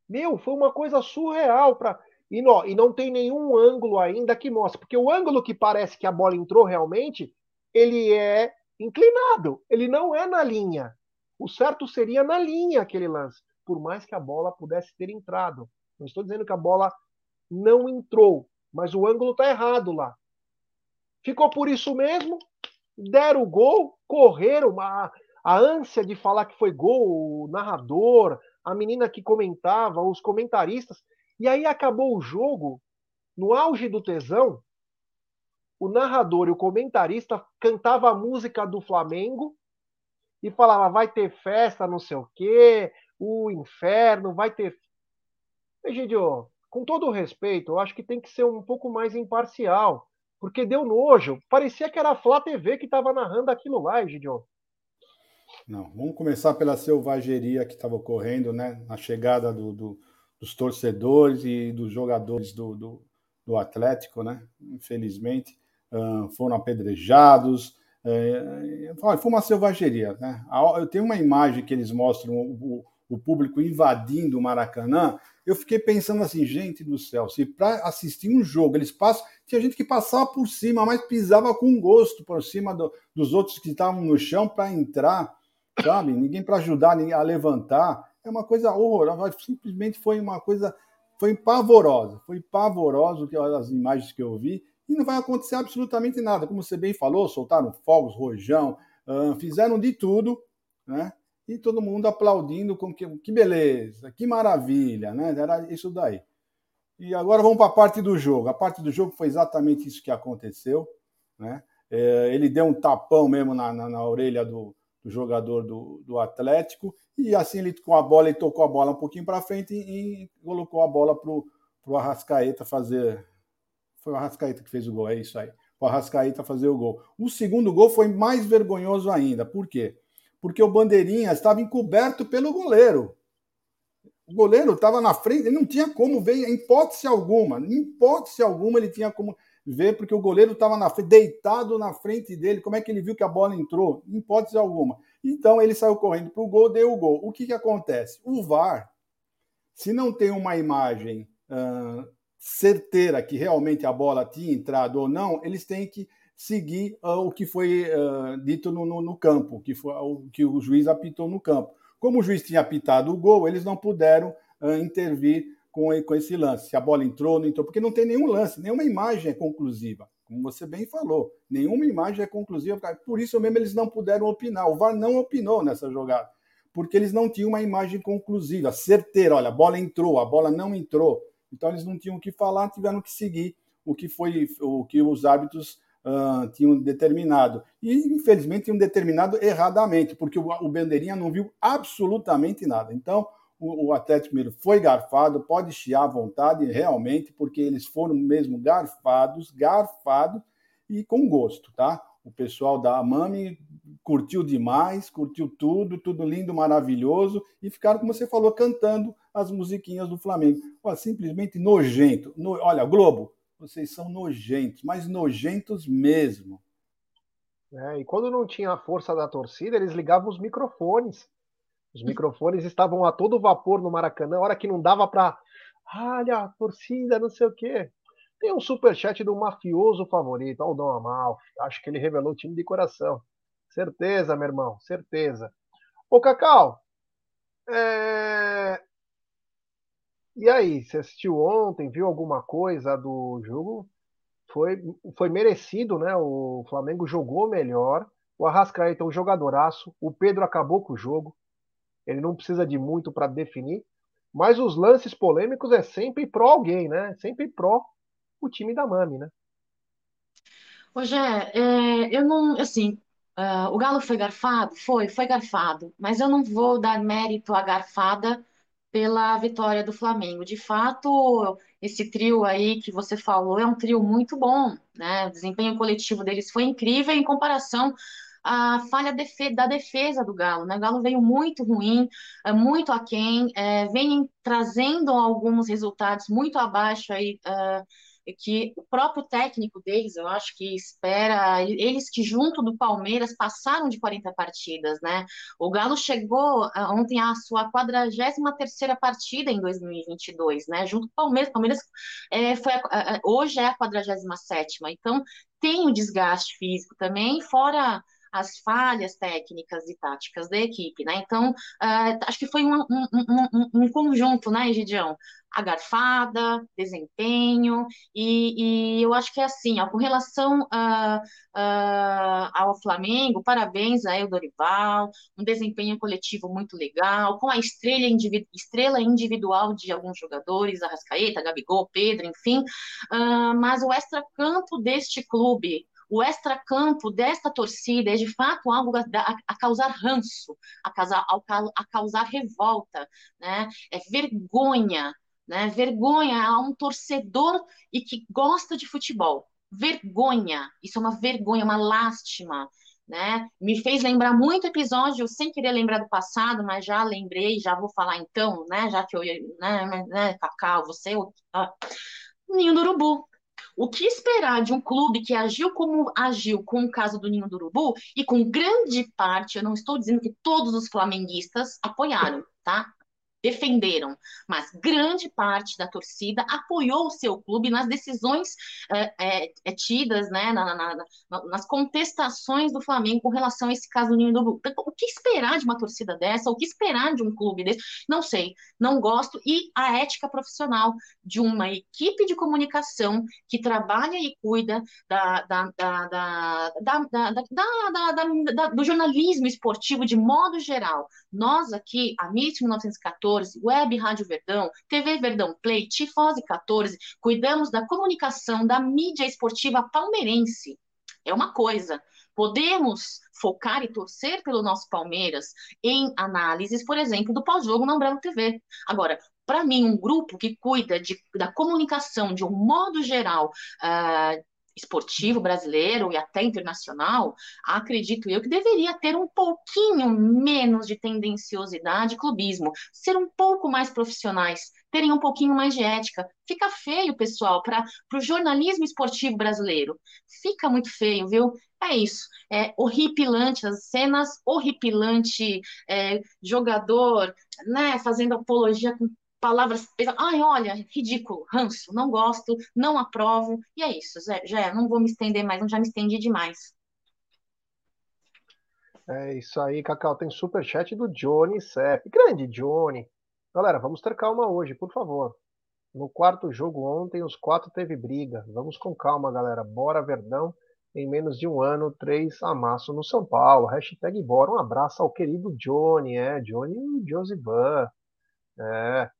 Meu, foi uma coisa surreal para e não, e não tem nenhum ângulo ainda que mostre, porque o ângulo que parece que a bola entrou realmente, ele é inclinado, ele não é na linha. O certo seria na linha aquele lance, por mais que a bola pudesse ter entrado. Não estou dizendo que a bola não entrou, mas o ângulo está errado lá. Ficou por isso mesmo, deram o gol, correram, a, a ânsia de falar que foi gol, o narrador, a menina que comentava, os comentaristas, e aí acabou o jogo, no auge do tesão, o narrador e o comentarista cantava a música do Flamengo e falava: vai ter festa, não sei o quê, o inferno, vai ter. Egidio, com todo o respeito, eu acho que tem que ser um pouco mais imparcial, porque deu nojo. Parecia que era a Flá TV que estava narrando aquilo lá, Gideon. Não, vamos começar pela selvageria que estava ocorrendo, né? Na chegada do, do, dos torcedores e dos jogadores do, do, do Atlético, né? Infelizmente, foram apedrejados. Foi uma selvageria, né? Eu tenho uma imagem que eles mostram o, o público invadindo o Maracanã, eu fiquei pensando assim, gente do céu, se para assistir um jogo eles passam, tinha gente que passava por cima, mas pisava com gosto por cima do, dos outros que estavam no chão para entrar, sabe? Ninguém para ajudar a levantar. É uma coisa horrorosa, simplesmente foi uma coisa, foi pavorosa, foi pavoroso as imagens que eu vi, e não vai acontecer absolutamente nada. Como você bem falou, soltaram fogos, rojão, fizeram de tudo, né? E todo mundo aplaudindo com que, que beleza, que maravilha, né? Era isso daí. E agora vamos para a parte do jogo. A parte do jogo foi exatamente isso que aconteceu, né? É, ele deu um tapão mesmo na, na, na orelha do, do jogador do, do, Atlético e assim ele com a bola ele tocou a bola um pouquinho para frente e, e, colocou a bola para o Arrascaeta fazer. Foi o Arrascaeta que fez o gol, é isso aí. O Arrascaeta fazer o gol. O segundo gol foi mais vergonhoso ainda. Por quê? Porque o Bandeirinha estava encoberto pelo goleiro. O goleiro estava na frente, ele não tinha como ver, em hipótese alguma, em hipótese alguma ele tinha como ver, porque o goleiro estava deitado na frente dele. Como é que ele viu que a bola entrou? Em hipótese alguma. Então ele saiu correndo para o gol, deu o gol. O que, que acontece? O VAR, se não tem uma imagem uh, certeira que realmente a bola tinha entrado ou não, eles têm que seguir uh, o que foi uh, dito no, no, no, campo, que foi o que o juiz apitou no campo. Como o juiz tinha apitado o gol, eles não puderam uh, intervir com, com esse lance, se a bola entrou ou não entrou, porque não tem nenhum lance, nenhuma imagem é conclusiva, como você bem falou, nenhuma imagem é conclusiva, por isso mesmo eles não puderam opinar, o VAR não opinou nessa jogada, porque eles não tinham uma imagem conclusiva, certeira, olha, a bola entrou, a bola não entrou, então eles não tinham o que falar, tiveram que seguir o que foi o que os árbitros uh, tinham determinado. E, infelizmente, tinham determinado erradamente, porque o, o Bandeirinha não viu absolutamente nada. Então, o, o Atlético Mineiro foi garfado, pode chiar à vontade, realmente, porque eles foram mesmo garfados, garfados e com gosto, tá? O pessoal da Amami curtiu demais, curtiu tudo, tudo lindo, maravilhoso, e ficaram, como você falou, cantando as musiquinhas do Flamengo. Ó, simplesmente nojento. No, olha, Globo, vocês são nojentos, mas nojentos mesmo. É, e quando não tinha a força da torcida, eles ligavam os microfones. Os microfones estavam a todo vapor no Maracanã, hora que não dava para. Olha, torcida, não sei o quê. Tem um superchat do mafioso favorito, o Dom Amalfi. Acho que ele revelou o time de coração. Certeza, meu irmão, certeza. Ô, Cacau, é... E aí, você assistiu ontem, viu alguma coisa do jogo? Foi, foi merecido, né? O Flamengo jogou melhor. O Arrascaeta é um jogadoraço. O Pedro acabou com o jogo. Ele não precisa de muito para definir. Mas os lances polêmicos é sempre pró alguém, né? Sempre pró o time da Mami, né? Hoje é, eu não, assim, uh, o Galo foi garfado? Foi, foi garfado. Mas eu não vou dar mérito à garfada pela vitória do Flamengo. De fato, esse trio aí que você falou é um trio muito bom, né? O desempenho coletivo deles foi incrível em comparação à falha da defesa do Galo, né? O Galo veio muito ruim, é, muito aquém, é, vem trazendo alguns resultados muito abaixo aí. Uh, que o próprio técnico deles, eu acho que espera, eles que junto do Palmeiras passaram de 40 partidas, né? O Galo chegou ah, ontem à sua 43ª partida em 2022, né? Junto com o Palmeiras, Palmeiras é, foi a, hoje é a 47ª, então tem o desgaste físico também, fora as falhas técnicas e táticas da equipe, né? Então, uh, acho que foi um, um, um, um conjunto, né, Egidião? A garfada, desempenho, e, e, eu acho que é assim, ó, com relação uh, uh, ao Flamengo, parabéns a El Dorival, um desempenho coletivo muito legal, com a estrela, individu estrela individual de alguns jogadores, Arrascaeta, Gabigol, Pedro, enfim, mas o extra-campo deste clube, o extracampo desta torcida é de fato algo a, a, causar ranço, a causar, a causar revolta, né? É vergonha né? Vergonha a um torcedor e que gosta de futebol. Vergonha, isso é uma vergonha, uma lástima, né? Me fez lembrar muito episódio, sem querer lembrar do passado, mas já lembrei, já vou falar então, né? Já que eu, né, né Cacau, você, ah, Ninho do Urubu. O que esperar de um clube que agiu como agiu com o caso do Ninho do Urubu e com grande parte, eu não estou dizendo que todos os flamenguistas apoiaram, tá? Defenderam, mas grande parte da torcida apoiou o seu clube nas decisões é, é, é tidas, né, na, na, na, nas contestações do Flamengo com relação a esse caso do Ninho do Então, o que esperar de uma torcida dessa? O que esperar de um clube desse? Não sei, não gosto. E a ética profissional de uma equipe de comunicação que trabalha e cuida da, do jornalismo esportivo de modo geral. Nós aqui, a MIT 1914, 14, Web Rádio Verdão, TV Verdão Play, Tifose 14, cuidamos da comunicação da mídia esportiva palmeirense. É uma coisa. Podemos focar e torcer pelo nosso Palmeiras em análises, por exemplo, do pós-jogo na Umbrella TV. Agora, para mim, um grupo que cuida de, da comunicação de um modo geral, uh, esportivo brasileiro e até internacional, acredito eu que deveria ter um pouquinho menos de tendenciosidade e clubismo, ser um pouco mais profissionais, terem um pouquinho mais de ética. Fica feio, pessoal, para o jornalismo esportivo brasileiro. Fica muito feio, viu? É isso. É horripilante, as cenas horripilante, é, jogador, né, fazendo apologia com palavras Ai, olha, ridículo, ranço, não gosto, não aprovo. E é isso, Zé. Já não vou me estender mais, não já me estendi demais. É isso aí, Cacau. Tem super chat do Johnny Sepp. Grande Johnny. Galera, vamos ter calma hoje, por favor. No quarto jogo ontem, os quatro teve briga. Vamos com calma, galera. Bora, Verdão. Em menos de um ano, três amasso no São Paulo. Hashtag bora. Um abraço ao querido Johnny, é. Johnny e Josivan. É.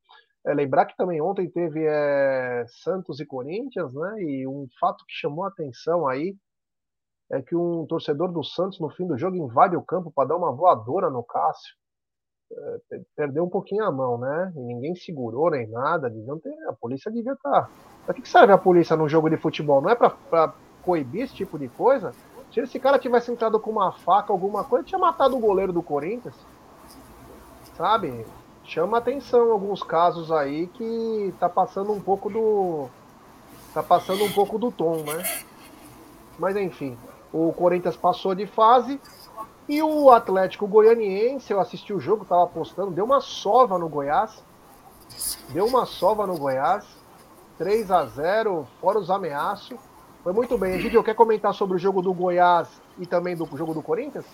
É, lembrar que também ontem teve é, Santos e Corinthians, né? E um fato que chamou a atenção aí é que um torcedor do Santos, no fim do jogo, invade o campo para dar uma voadora no Cássio. É, perdeu um pouquinho a mão, né? E ninguém segurou nem nada. Deviam ter, a polícia devia estar. Tá... Para que serve a polícia num jogo de futebol? Não é para coibir esse tipo de coisa? Se esse cara tivesse entrado com uma faca, alguma coisa, tinha matado o goleiro do Corinthians. Sabe? Chama atenção alguns casos aí que tá passando um pouco do tá passando um pouco do tom, né? Mas enfim, o Corinthians passou de fase e o Atlético Goianiense, eu assisti o jogo, tava apostando, deu uma sova no Goiás. Deu uma sova no Goiás. 3 a 0, fora os ameaços. Foi muito bem. Egidio, quer comentar sobre o jogo do Goiás e também do jogo do Corinthians?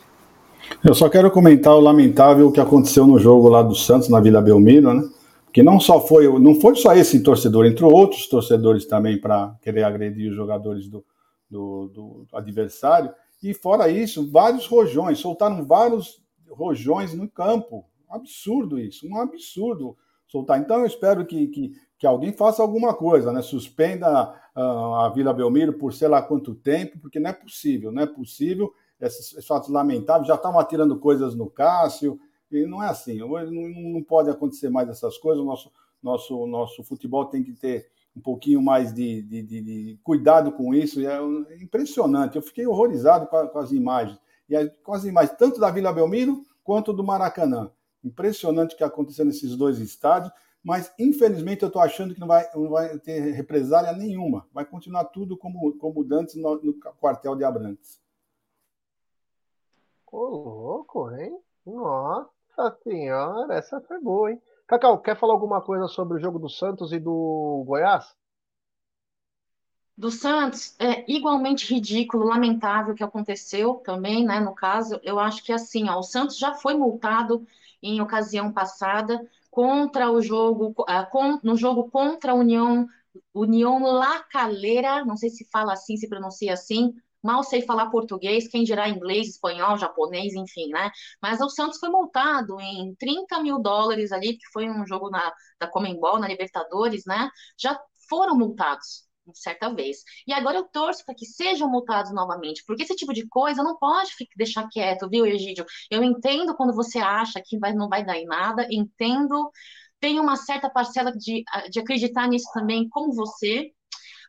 Eu só quero comentar o lamentável que aconteceu no jogo lá do Santos, na Vila Belmiro, né? Que não só foi, não foi só esse torcedor, entrou outros torcedores também para querer agredir os jogadores do, do, do, adversário. E fora isso, vários rojões, soltaram vários rojões no campo. Absurdo isso, um absurdo soltar. Então eu espero que, que, que alguém faça alguma coisa, né? Suspenda uh, a Vila Belmiro por sei lá quanto tempo, porque não é possível, não é possível esses fatos lamentáveis, já estavam atirando coisas no Cássio, e não é assim, não, não pode acontecer mais essas coisas, o nosso, nosso, nosso futebol tem que ter um pouquinho mais de, de, de, de cuidado com isso, é impressionante, eu fiquei horrorizado com, a, com as imagens, e com as imagens tanto da Vila Belmiro quanto do Maracanã, impressionante o que aconteceu nesses dois estádios, mas infelizmente eu estou achando que não vai, não vai ter represália nenhuma, vai continuar tudo como, como antes no, no quartel de Abrantes. Ô, louco, hein? Nossa senhora, essa foi boa, hein? Cacau, quer falar alguma coisa sobre o jogo do Santos e do Goiás? Do Santos, é igualmente ridículo, lamentável que aconteceu também, né? No caso, eu acho que assim, ó, o Santos já foi multado em ocasião passada contra o jogo, com, no jogo contra a União, União La Calera, não sei se fala assim, se pronuncia assim, mal sei falar português, quem dirá inglês, espanhol, japonês, enfim, né? Mas o Santos foi multado em 30 mil dólares ali, que foi um jogo na, da Comembol, na Libertadores, né? Já foram multados certa vez. E agora eu torço para que sejam multados novamente, porque esse tipo de coisa não pode ficar, deixar quieto, viu, Egídio? Eu entendo quando você acha que vai, não vai dar em nada, entendo tenho uma certa parcela de, de acreditar nisso também, como você,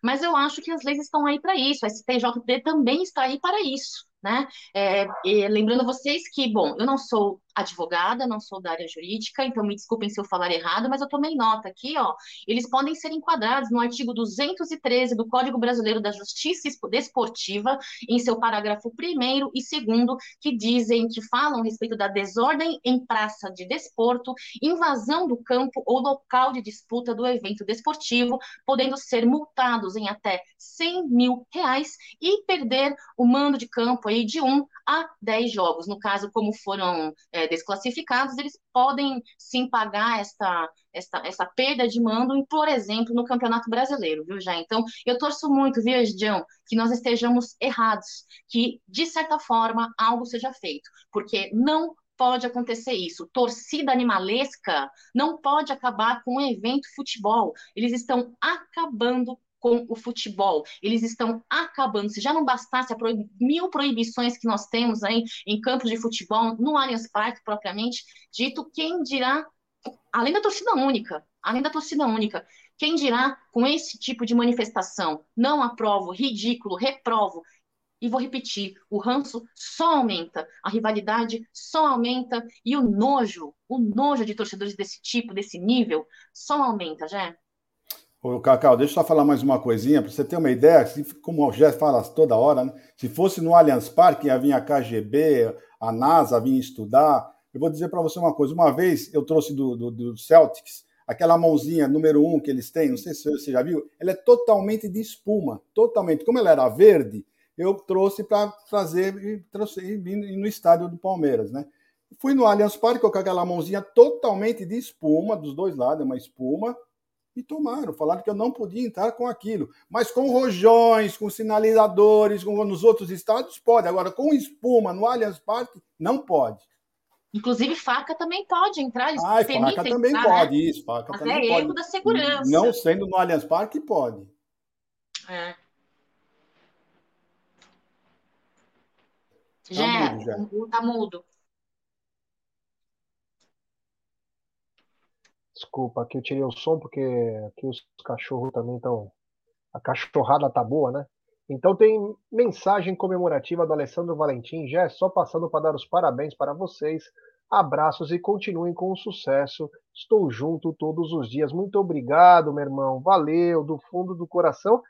mas eu acho que as leis estão aí para isso, a STJD também está aí para isso. Né? É, lembrando vocês que, bom, eu não sou advogada, não sou da área jurídica, então me desculpem se eu falar errado, mas eu tomei nota aqui, ó. Eles podem ser enquadrados no artigo 213 do Código Brasileiro da Justiça Desportiva, em seu parágrafo 1 e 2, que dizem que falam a respeito da desordem em praça de desporto, invasão do campo ou local de disputa do evento desportivo, podendo ser multados em até 100 mil reais e perder o mando de campo aí de 1 a 10 jogos. No caso, como foram é, desclassificados, eles podem sim pagar esta, esta, essa perda de mando, por exemplo, no Campeonato Brasileiro, viu, já? Então, eu torço muito, viu, Edião, que nós estejamos errados, que, de certa forma, algo seja feito, porque não pode acontecer isso. Torcida animalesca não pode acabar com um evento futebol. Eles estão acabando com o futebol. Eles estão acabando. Se já não bastasse a proib... mil proibições que nós temos aí em campos de futebol, no Allianz Parque propriamente dito, quem dirá, além da torcida única, além da torcida única, quem dirá com esse tipo de manifestação? Não aprovo, ridículo, reprovo. E vou repetir, o ranço só aumenta, a rivalidade só aumenta e o nojo, o nojo de torcedores desse tipo, desse nível, só aumenta, já. Ô, Cacau, deixa eu só falar mais uma coisinha, para você ter uma ideia, como o Jé fala toda hora, né? se fosse no Allianz Parque, ia vir a KGB, a NASA vinha estudar. Eu vou dizer para você uma coisa, uma vez eu trouxe do, do, do, Celtics, aquela mãozinha número um que eles têm, não sei se você já viu, ela é totalmente de espuma, totalmente. Como ela era verde, eu trouxe para trazer e trouxe e no estádio do Palmeiras, né? Fui no Allianz Parque com aquela mãozinha totalmente de espuma, dos dois lados, é uma espuma, e tomaram, falaram que eu não podia entrar com aquilo. Mas com rojões, com sinalizadores, como nos outros estados, pode. Agora, com espuma no Allianz Parque, não pode. Inclusive, faca também pode entrar. Eles ah, faca também entrar, pode, né? isso. Faca Mas também é erro da segurança. Não sendo no Allianz Parque, pode. É. Já, tá mudo, já. tá mudo. Desculpa, aqui eu tirei o som porque aqui os cachorros também estão. A cachorrada tá boa, né? Então tem mensagem comemorativa do Alessandro Valentim. Já é só passando para dar os parabéns para vocês. Abraços e continuem com o sucesso. Estou junto todos os dias. Muito obrigado, meu irmão. Valeu, do fundo do coração.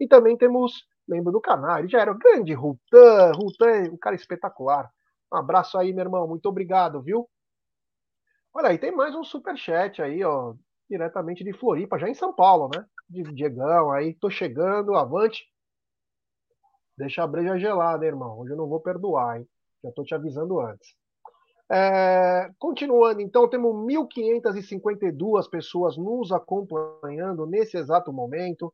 E também temos membro do canal. Ele já era o grande Rutan. Rutan um cara espetacular. Um abraço aí, meu irmão. Muito obrigado, viu? Olha aí, tem mais um super chat aí, ó, diretamente de Floripa, já em São Paulo, né? De Diegão aí, tô chegando, avante. Deixa a breja gelada, irmão. Hoje eu não vou perdoar, hein? Já tô te avisando antes. É, continuando, então, temos 1.552 pessoas nos acompanhando nesse exato momento.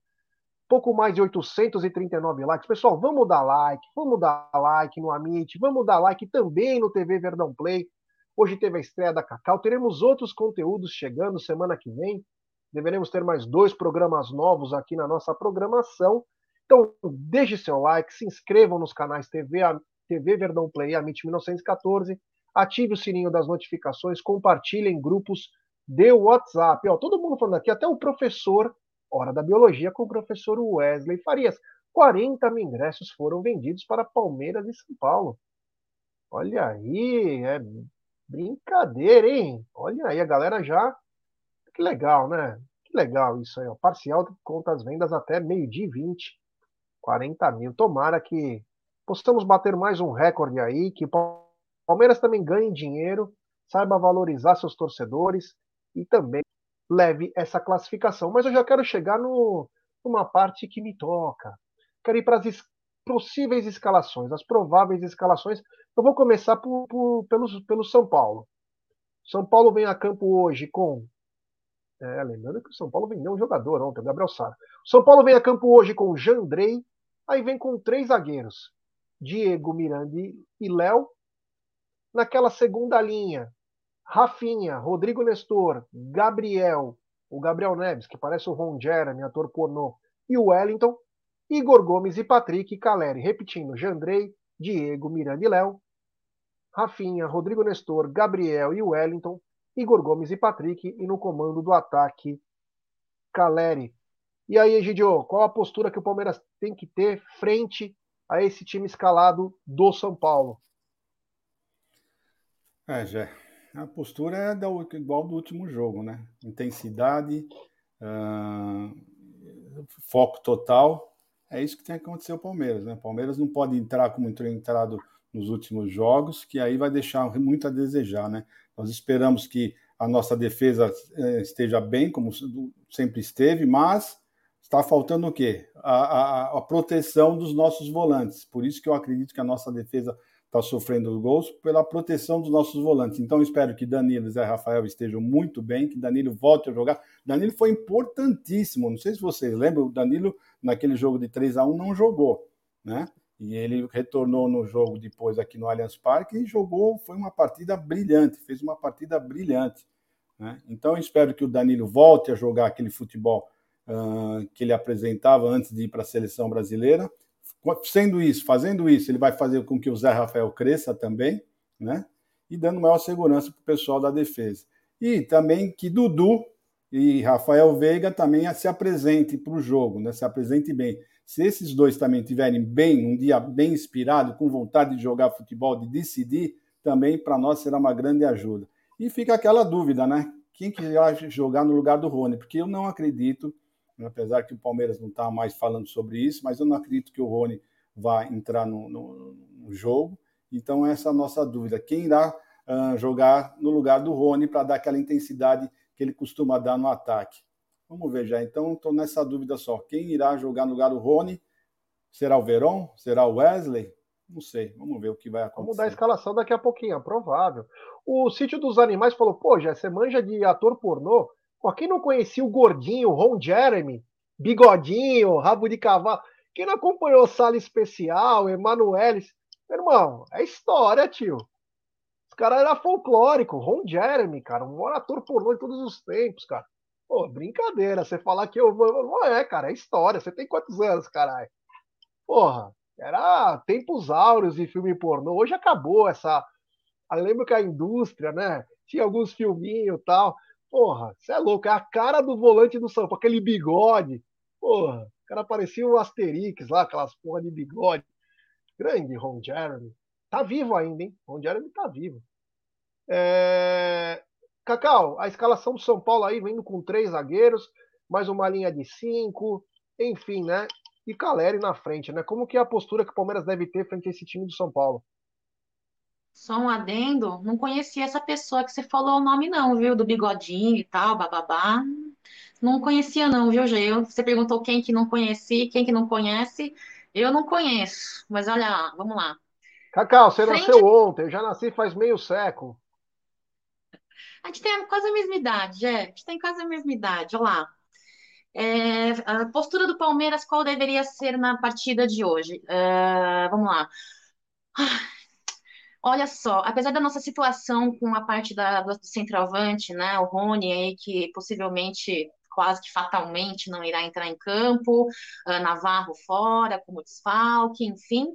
Pouco mais de 839 likes. Pessoal, vamos dar like, vamos dar like no Amit, vamos dar like também no TV Verdão Play. Hoje teve a estreia da Cacau. Teremos outros conteúdos chegando semana que vem. Deveremos ter mais dois programas novos aqui na nossa programação. Então, deixe seu like, se inscrevam nos canais TV, TV Verdão Play, Amit 1914, ative o sininho das notificações, compartilhem em grupos de WhatsApp. Ó, todo mundo falando aqui, até o professor, Hora da Biologia, com o professor Wesley Farias. 40 mil ingressos foram vendidos para Palmeiras e São Paulo. Olha aí, é Brincadeira, hein? Olha aí, a galera já. Que legal, né? Que legal isso aí, ó. Parcial conta as vendas até meio-dia e 20. 40 mil. Tomara que possamos bater mais um recorde aí, que Palmeiras também ganhe dinheiro, saiba valorizar seus torcedores e também leve essa classificação. Mas eu já quero chegar no, numa parte que me toca. Quero ir para as es possíveis escalações, as prováveis escalações eu vou começar por, por, pelo, pelo São Paulo. São Paulo vem a campo hoje com. É, lembrando que o São Paulo vendeu um jogador ontem, Gabriel Sara. São Paulo vem a campo hoje com Jandrei, aí vem com três zagueiros: Diego, Miranda e Léo. Naquela segunda linha, Rafinha, Rodrigo Nestor, Gabriel, o Gabriel Neves, que parece o Ron Jeremy, ator pornô, e o Wellington, Igor Gomes e Patrick Caleri. Repetindo, Jandrei, Diego, Miranda e Léo, Rafinha, Rodrigo Nestor, Gabriel e Wellington, Igor Gomes e Patrick, e no comando do ataque, Caleri. E aí, Egidio, qual a postura que o Palmeiras tem que ter frente a esse time escalado do São Paulo? É, Jé, a postura é igual do último jogo, né? Intensidade, uh, foco total. É isso que tem que acontecer o Palmeiras, né? O Palmeiras não pode entrar como entrou entrado nos últimos jogos, que aí vai deixar muito a desejar, né? Nós esperamos que a nossa defesa eh, esteja bem, como sempre esteve, mas está faltando o quê? A, a, a, proteção dos nossos volantes. Por isso que eu acredito que a nossa defesa está sofrendo gols, pela proteção dos nossos volantes. Então, espero que Danilo e Zé Rafael estejam muito bem, que Danilo volte a jogar. Danilo foi importantíssimo. Não sei se vocês lembram, o Danilo, naquele jogo de 3 a 1 não jogou, né? E ele retornou no jogo depois aqui no Allianz Parque e jogou, foi uma partida brilhante, fez uma partida brilhante. Né? Então, espero que o Danilo volte a jogar aquele futebol uh, que ele apresentava antes de ir para a seleção brasileira. Sendo isso, fazendo isso, ele vai fazer com que o Zé Rafael cresça também, né? E dando maior segurança para o pessoal da defesa. E também que Dudu e Rafael Veiga também se apresentem para o jogo, né? Se apresentem bem. Se esses dois também estiverem bem, um dia bem inspirado, com vontade de jogar futebol, de decidir, também para nós será uma grande ajuda. E fica aquela dúvida, né? Quem que irá jogar no lugar do Rony? Porque eu não acredito apesar que o Palmeiras não está mais falando sobre isso, mas eu não acredito que o Rony vá entrar no, no, no jogo. Então, essa é a nossa dúvida. Quem irá uh, jogar no lugar do Rony para dar aquela intensidade que ele costuma dar no ataque? Vamos ver já. Então, estou nessa dúvida só. Quem irá jogar no lugar do Rony? Será o Verón? Será o Wesley? Não sei. Vamos ver o que vai acontecer. Vamos dar a escalação daqui a pouquinho, é provável. O Sítio dos Animais falou: pô, já você manja de ator pornô? Pô, quem não conhecia o gordinho, Ron Jeremy, bigodinho, rabo de cavalo? Quem não acompanhou Sala Especial, Emanueles? Meu irmão, é história, tio. Os caras eram folclóricos. Ron Jeremy, cara, um ator pornô de todos os tempos, cara. Pô, brincadeira. Você falar que eu vou. Não é, cara, é história. Você tem quantos anos, caralho? Porra, era tempos áureos de filme pornô. Hoje acabou essa. Eu lembro que a indústria, né? Tinha alguns filminhos e tal. Porra, você é louco, é a cara do volante do São Paulo, aquele bigode. Porra, o cara parecia o Asterix lá, aquelas porra de bigode. Grande Ron Jeremy. Tá vivo ainda, hein? Ron Jeremy tá vivo. É... Cacau, a escalação do São Paulo aí, vindo com três zagueiros, mais uma linha de cinco, enfim, né? E Caleri na frente, né? Como que é a postura que o Palmeiras deve ter frente a esse time do São Paulo? Só um adendo, não conhecia essa pessoa que você falou o nome, não, viu? Do bigodinho e tal, bababá. Não conhecia, não, viu, Gê? Você perguntou quem que não conheci, quem que não conhece. Eu não conheço, mas olha lá, vamos lá. Cacau, você Frente... nasceu ontem, eu já nasci faz meio século. A gente tem quase a mesma idade, Gé. A gente tem quase a mesma idade, olha lá. É, a postura do Palmeiras, qual deveria ser na partida de hoje? É, vamos lá. Olha só, apesar da nossa situação com a parte da, do centroavante, né, o Rony aí que possivelmente quase que fatalmente não irá entrar em campo, uh, Navarro fora como desfalque, enfim,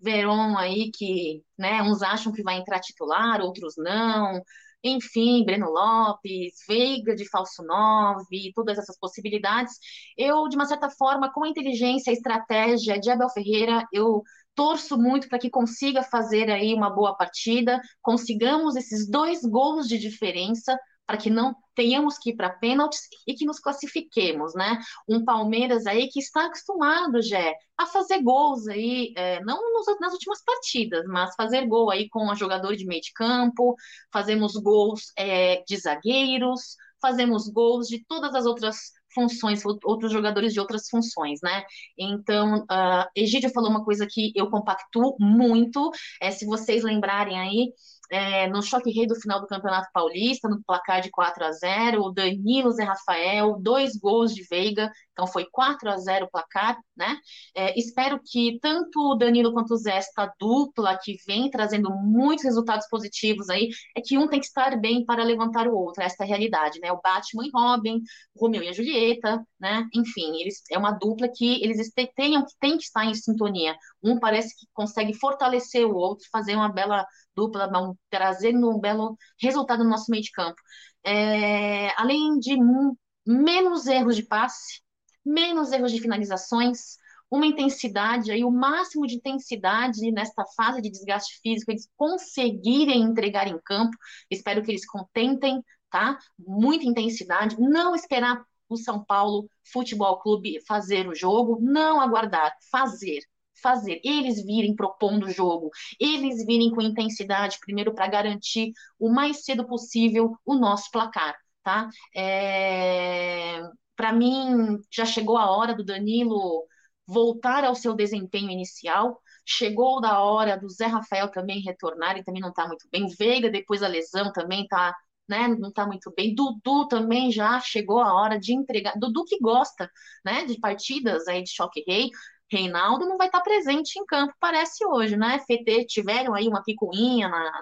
Veron aí que, né, uns acham que vai entrar titular, outros não, enfim, Breno Lopes, Veiga de falso 9, todas essas possibilidades. Eu, de uma certa forma, com a inteligência, a estratégia de Abel Ferreira, eu torço muito para que consiga fazer aí uma boa partida, consigamos esses dois gols de diferença para que não tenhamos que ir para pênaltis e que nos classifiquemos, né? Um Palmeiras aí que está acostumado, já a fazer gols aí, é, não nos, nas últimas partidas, mas fazer gol aí com a jogador de meio de campo, fazemos gols é, de zagueiros, fazemos gols de todas as outras funções, outros jogadores de outras funções, né? Então, uh, Egídio falou uma coisa que eu compactuo muito, é, se vocês lembrarem aí, é, no choque rei do final do Campeonato Paulista, no placar de 4 a 0 o Danilo Zé Rafael, dois gols de Veiga, Então foi 4 a 0 o placar, né? É, espero que tanto o Danilo quanto o Zé, esta dupla que vem trazendo muitos resultados positivos aí, é que um tem que estar bem para levantar o outro, esta é a realidade, né? O Batman e Robin, Romeu e a Julieta, né? Enfim, eles é uma dupla que eles tenham que tem que estar em sintonia. Um parece que consegue fortalecer o outro, fazer uma bela dupla, trazendo um belo resultado no nosso meio de campo. É, além de menos erros de passe, menos erros de finalizações, uma intensidade, aí o máximo de intensidade nesta fase de desgaste físico, eles conseguirem entregar em campo. Espero que eles contentem, tá? Muita intensidade, não esperar o São Paulo Futebol Clube fazer o jogo, não aguardar, fazer fazer, eles virem propondo o jogo, eles virem com intensidade, primeiro para garantir o mais cedo possível o nosso placar, tá? É... Para mim, já chegou a hora do Danilo voltar ao seu desempenho inicial, chegou da hora do Zé Rafael também retornar, ele também não está muito bem, Veiga depois da lesão também está né, não está muito bem. Dudu também já chegou a hora de entregar. Dudu que gosta, né, de partidas aí de choque rei, Reinaldo não vai estar presente em campo, parece hoje, né? FT tiveram aí uma picuinha na,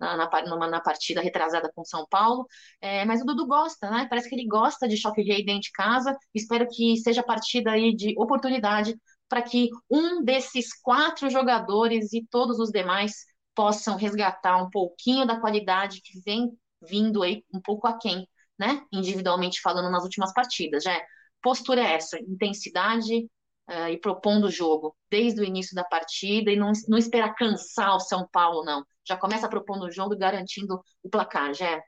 na, na, na partida retrasada com São Paulo, é, mas o Dudu gosta, né? Parece que ele gosta de choque rei dentro de casa. Espero que seja partida aí de oportunidade para que um desses quatro jogadores e todos os demais possam resgatar um pouquinho da qualidade que vem vindo aí um pouco aquém, né? Individualmente falando nas últimas partidas. Já é, postura é essa, intensidade, uh, e propondo o jogo desde o início da partida e não, não esperar cansar o São Paulo, não. Já começa propondo o jogo e garantindo o placar, já.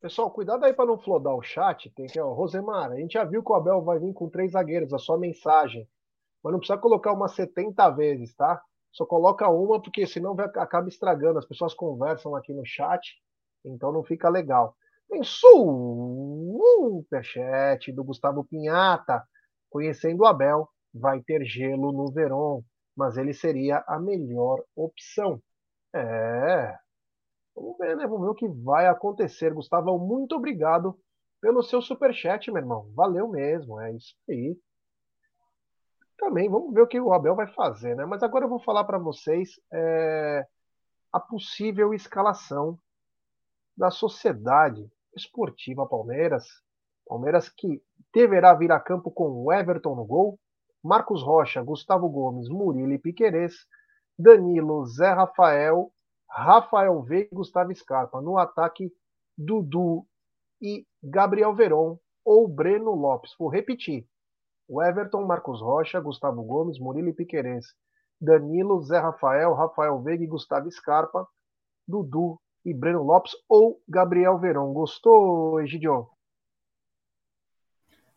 Pessoal, cuidado aí para não flodar o chat. Tem que, ó, Rosemar, a gente já viu que o Abel vai vir com três zagueiros, a sua mensagem. Mas não precisa colocar umas 70 vezes, tá? Só coloca uma, porque senão vai, acaba estragando. As pessoas conversam aqui no chat, então não fica legal. Tem superchat do Gustavo Pinhata. Conhecendo o Abel, vai ter gelo no Verón, mas ele seria a melhor opção. É. Vamos ver, né? Vamos ver o que vai acontecer. Gustavo, muito obrigado pelo seu superchat, meu irmão. Valeu mesmo, é isso aí. Também vamos ver o que o Abel vai fazer, né? Mas agora eu vou falar para vocês é, a possível escalação da Sociedade Esportiva Palmeiras. Palmeiras que deverá vir a campo com o Everton no gol, Marcos Rocha, Gustavo Gomes, Murilo e Piquerez, Danilo, Zé Rafael, Rafael Veiga e Gustavo Scarpa. No ataque, Dudu e Gabriel Veron ou Breno Lopes. Vou repetir. O Everton, Marcos Rocha, Gustavo Gomes, Murilo e Piquerez. Danilo, Zé Rafael, Rafael Veiga e Gustavo Scarpa. Dudu e Breno Lopes ou Gabriel Veron. Gostou, Egidio?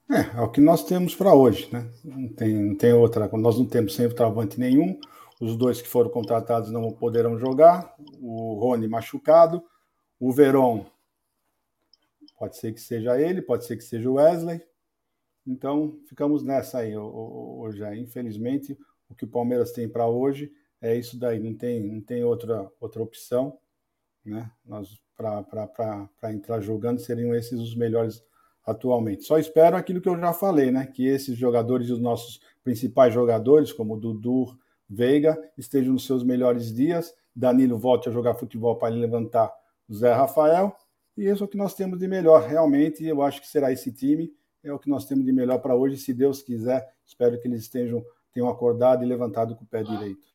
É, é o que nós temos para hoje, né? Não tem, não tem outra. Nós não temos centroavante nenhum. Os dois que foram contratados não poderão jogar. O Rony machucado. O Veron pode ser que seja ele, pode ser que seja o Wesley. Então ficamos nessa aí hoje. Infelizmente, o que o Palmeiras tem para hoje é isso daí. Não tem, não tem outra, outra opção, né? Para entrar jogando seriam esses os melhores atualmente. Só espero aquilo que eu já falei, né? Que esses jogadores, os nossos principais jogadores, como Dudu, Veiga, estejam nos seus melhores dias. Danilo volte a jogar futebol para levantar o Zé Rafael. E isso é o que nós temos de melhor. Realmente, eu acho que será esse time. É o que nós temos de melhor para hoje. Se Deus quiser, espero que eles estejam, tenham acordado e levantado com o pé direito.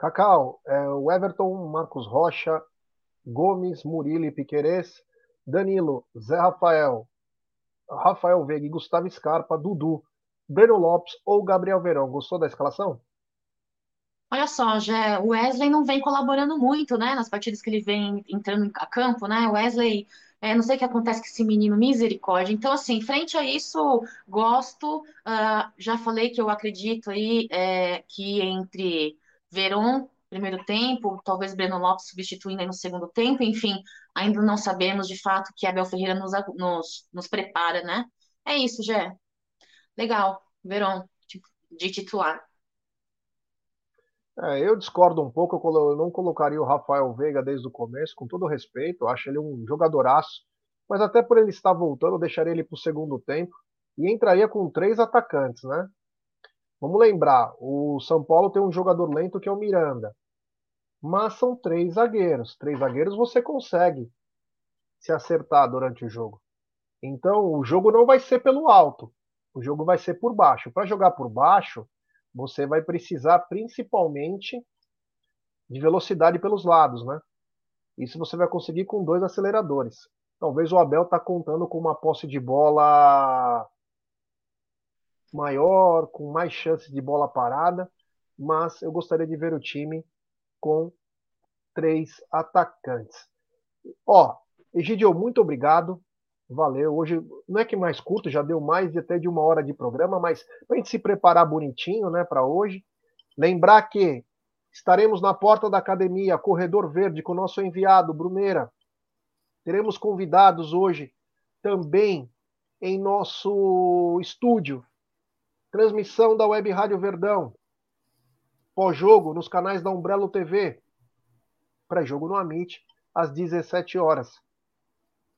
Cacau, é, o Everton, Marcos Rocha, Gomes, Murilo e Piquerez Danilo, Zé Rafael, Rafael Veiga e Gustavo Scarpa, Dudu, Breno Lopes ou Gabriel Verão. Gostou da escalação? Olha só, já o Wesley não vem colaborando muito, né, nas partidas que ele vem entrando a campo, né? Wesley, é, não sei o que acontece com esse menino, misericórdia. Então, assim, frente a isso, gosto. Uh, já falei que eu acredito aí é, que entre Veron primeiro tempo, talvez Breno Lopes substituindo aí no segundo tempo, enfim, ainda não sabemos de fato que Abel Ferreira nos, nos, nos prepara, né? É isso, Gé. Legal, Verón, de titular. É, eu discordo um pouco, eu não colocaria o Rafael Veiga desde o começo, com todo respeito, acho ele um jogadoraço, mas até por ele estar voltando, eu deixaria ele para o segundo tempo e entraria com três atacantes, né? Vamos lembrar, o São Paulo tem um jogador lento que é o Miranda, mas são três zagueiros. Três zagueiros você consegue se acertar durante o jogo. Então, o jogo não vai ser pelo alto, o jogo vai ser por baixo. Para jogar por baixo, você vai precisar principalmente de velocidade pelos lados, né? Isso você vai conseguir com dois aceleradores. Talvez o Abel está contando com uma posse de bola maior, com mais chances de bola parada, mas eu gostaria de ver o time com três atacantes. Ó, Egidio, muito obrigado. Valeu. Hoje não é que mais curto, já deu mais de até de uma hora de programa, mas para gente se preparar bonitinho, né, para hoje. Lembrar que estaremos na porta da academia, Corredor Verde, com o nosso enviado Bruneira. Teremos convidados hoje também em nosso estúdio. Transmissão da Web Rádio Verdão. Pós-jogo nos canais da Umbrello TV. Pré-jogo no Amit, às 17 horas.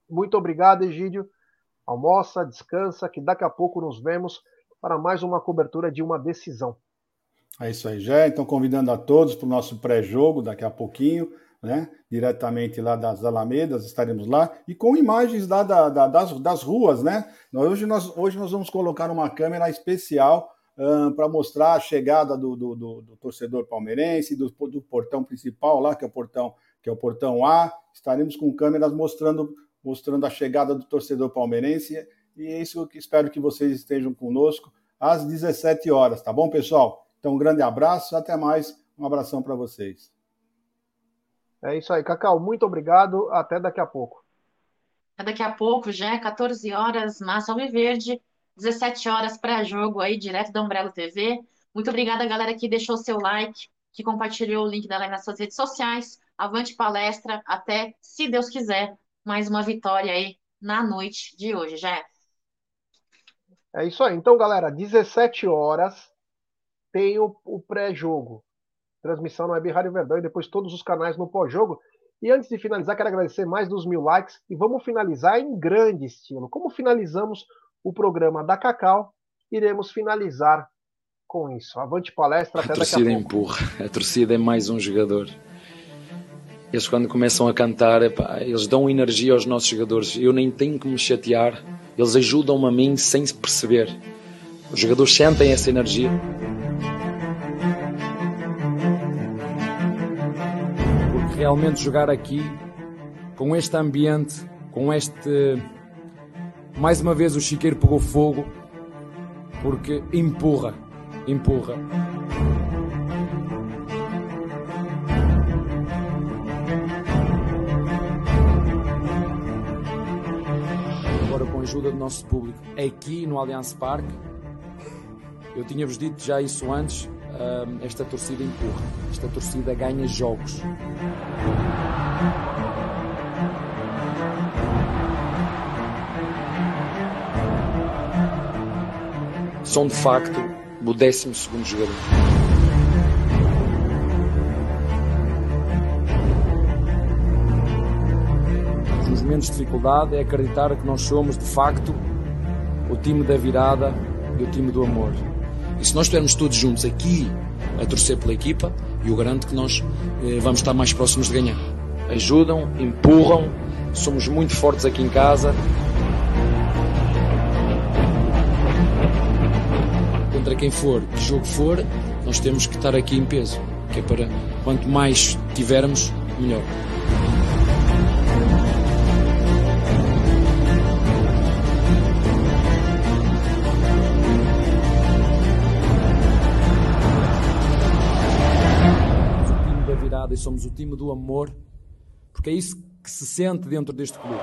Muito obrigado, Egídio. Almoça, descansa, que daqui a pouco nos vemos para mais uma cobertura de uma decisão. É isso aí, já. Então, convidando a todos para o nosso pré-jogo daqui a pouquinho, né? Diretamente lá das Alamedas, estaremos lá e com imagens lá da, da, das, das ruas, né? Hoje nós, hoje nós vamos colocar uma câmera especial uh, para mostrar a chegada do, do, do, do torcedor palmeirense, do, do portão principal lá, que é o portão, que é o portão A. Estaremos com câmeras mostrando mostrando a chegada do torcedor palmeirense. E é isso que espero que vocês estejam conosco às 17 horas, tá bom, pessoal? Então, um grande abraço, até mais. Um abração para vocês. É isso aí, Cacau. Muito obrigado. Até daqui a pouco. Até daqui a pouco, já é 14 horas, Massa Alviverde, 17 horas pré-jogo aí, direto da Umbrella TV. Muito obrigada, galera, que deixou seu like, que compartilhou o link da live nas suas redes sociais. Avante palestra, até, se Deus quiser, mais uma vitória aí na noite de hoje, já é. isso aí. Então, galera, 17 horas tem o, o pré-jogo. Transmissão no Web Rádio Verdão e depois todos os canais no pós-jogo. E antes de finalizar, quero agradecer mais dos mil likes e vamos finalizar em grande estilo. Como finalizamos o programa da Cacau, iremos finalizar com isso. Avante palestra, até a daqui a pouco. Torcida empurra, a torcida é mais um jogador. Eles quando começam a cantar, epá, eles dão energia aos nossos jogadores. Eu nem tenho que me chatear. Eles ajudam-me a mim sem se perceber. Os jogadores sentem essa energia. Realmente jogar aqui, com este ambiente, com este. Mais uma vez o chiqueiro pegou fogo, porque empurra, empurra. ajuda do nosso público aqui no Allianz Parque. Eu tinha-vos dito já isso antes, esta torcida empurra, esta torcida ganha jogos. São de facto o 12 segundo jogador. momentos de dificuldade é acreditar que nós somos, de facto, o time da virada e o time do amor. E se nós estivermos todos juntos aqui a torcer pela equipa, eu garanto que nós eh, vamos estar mais próximos de ganhar. Ajudam, empurram, somos muito fortes aqui em casa. Contra quem for, que jogo for, nós temos que estar aqui em peso, que é para quanto mais tivermos, melhor. Do amor, porque é isso que se sente dentro deste clube.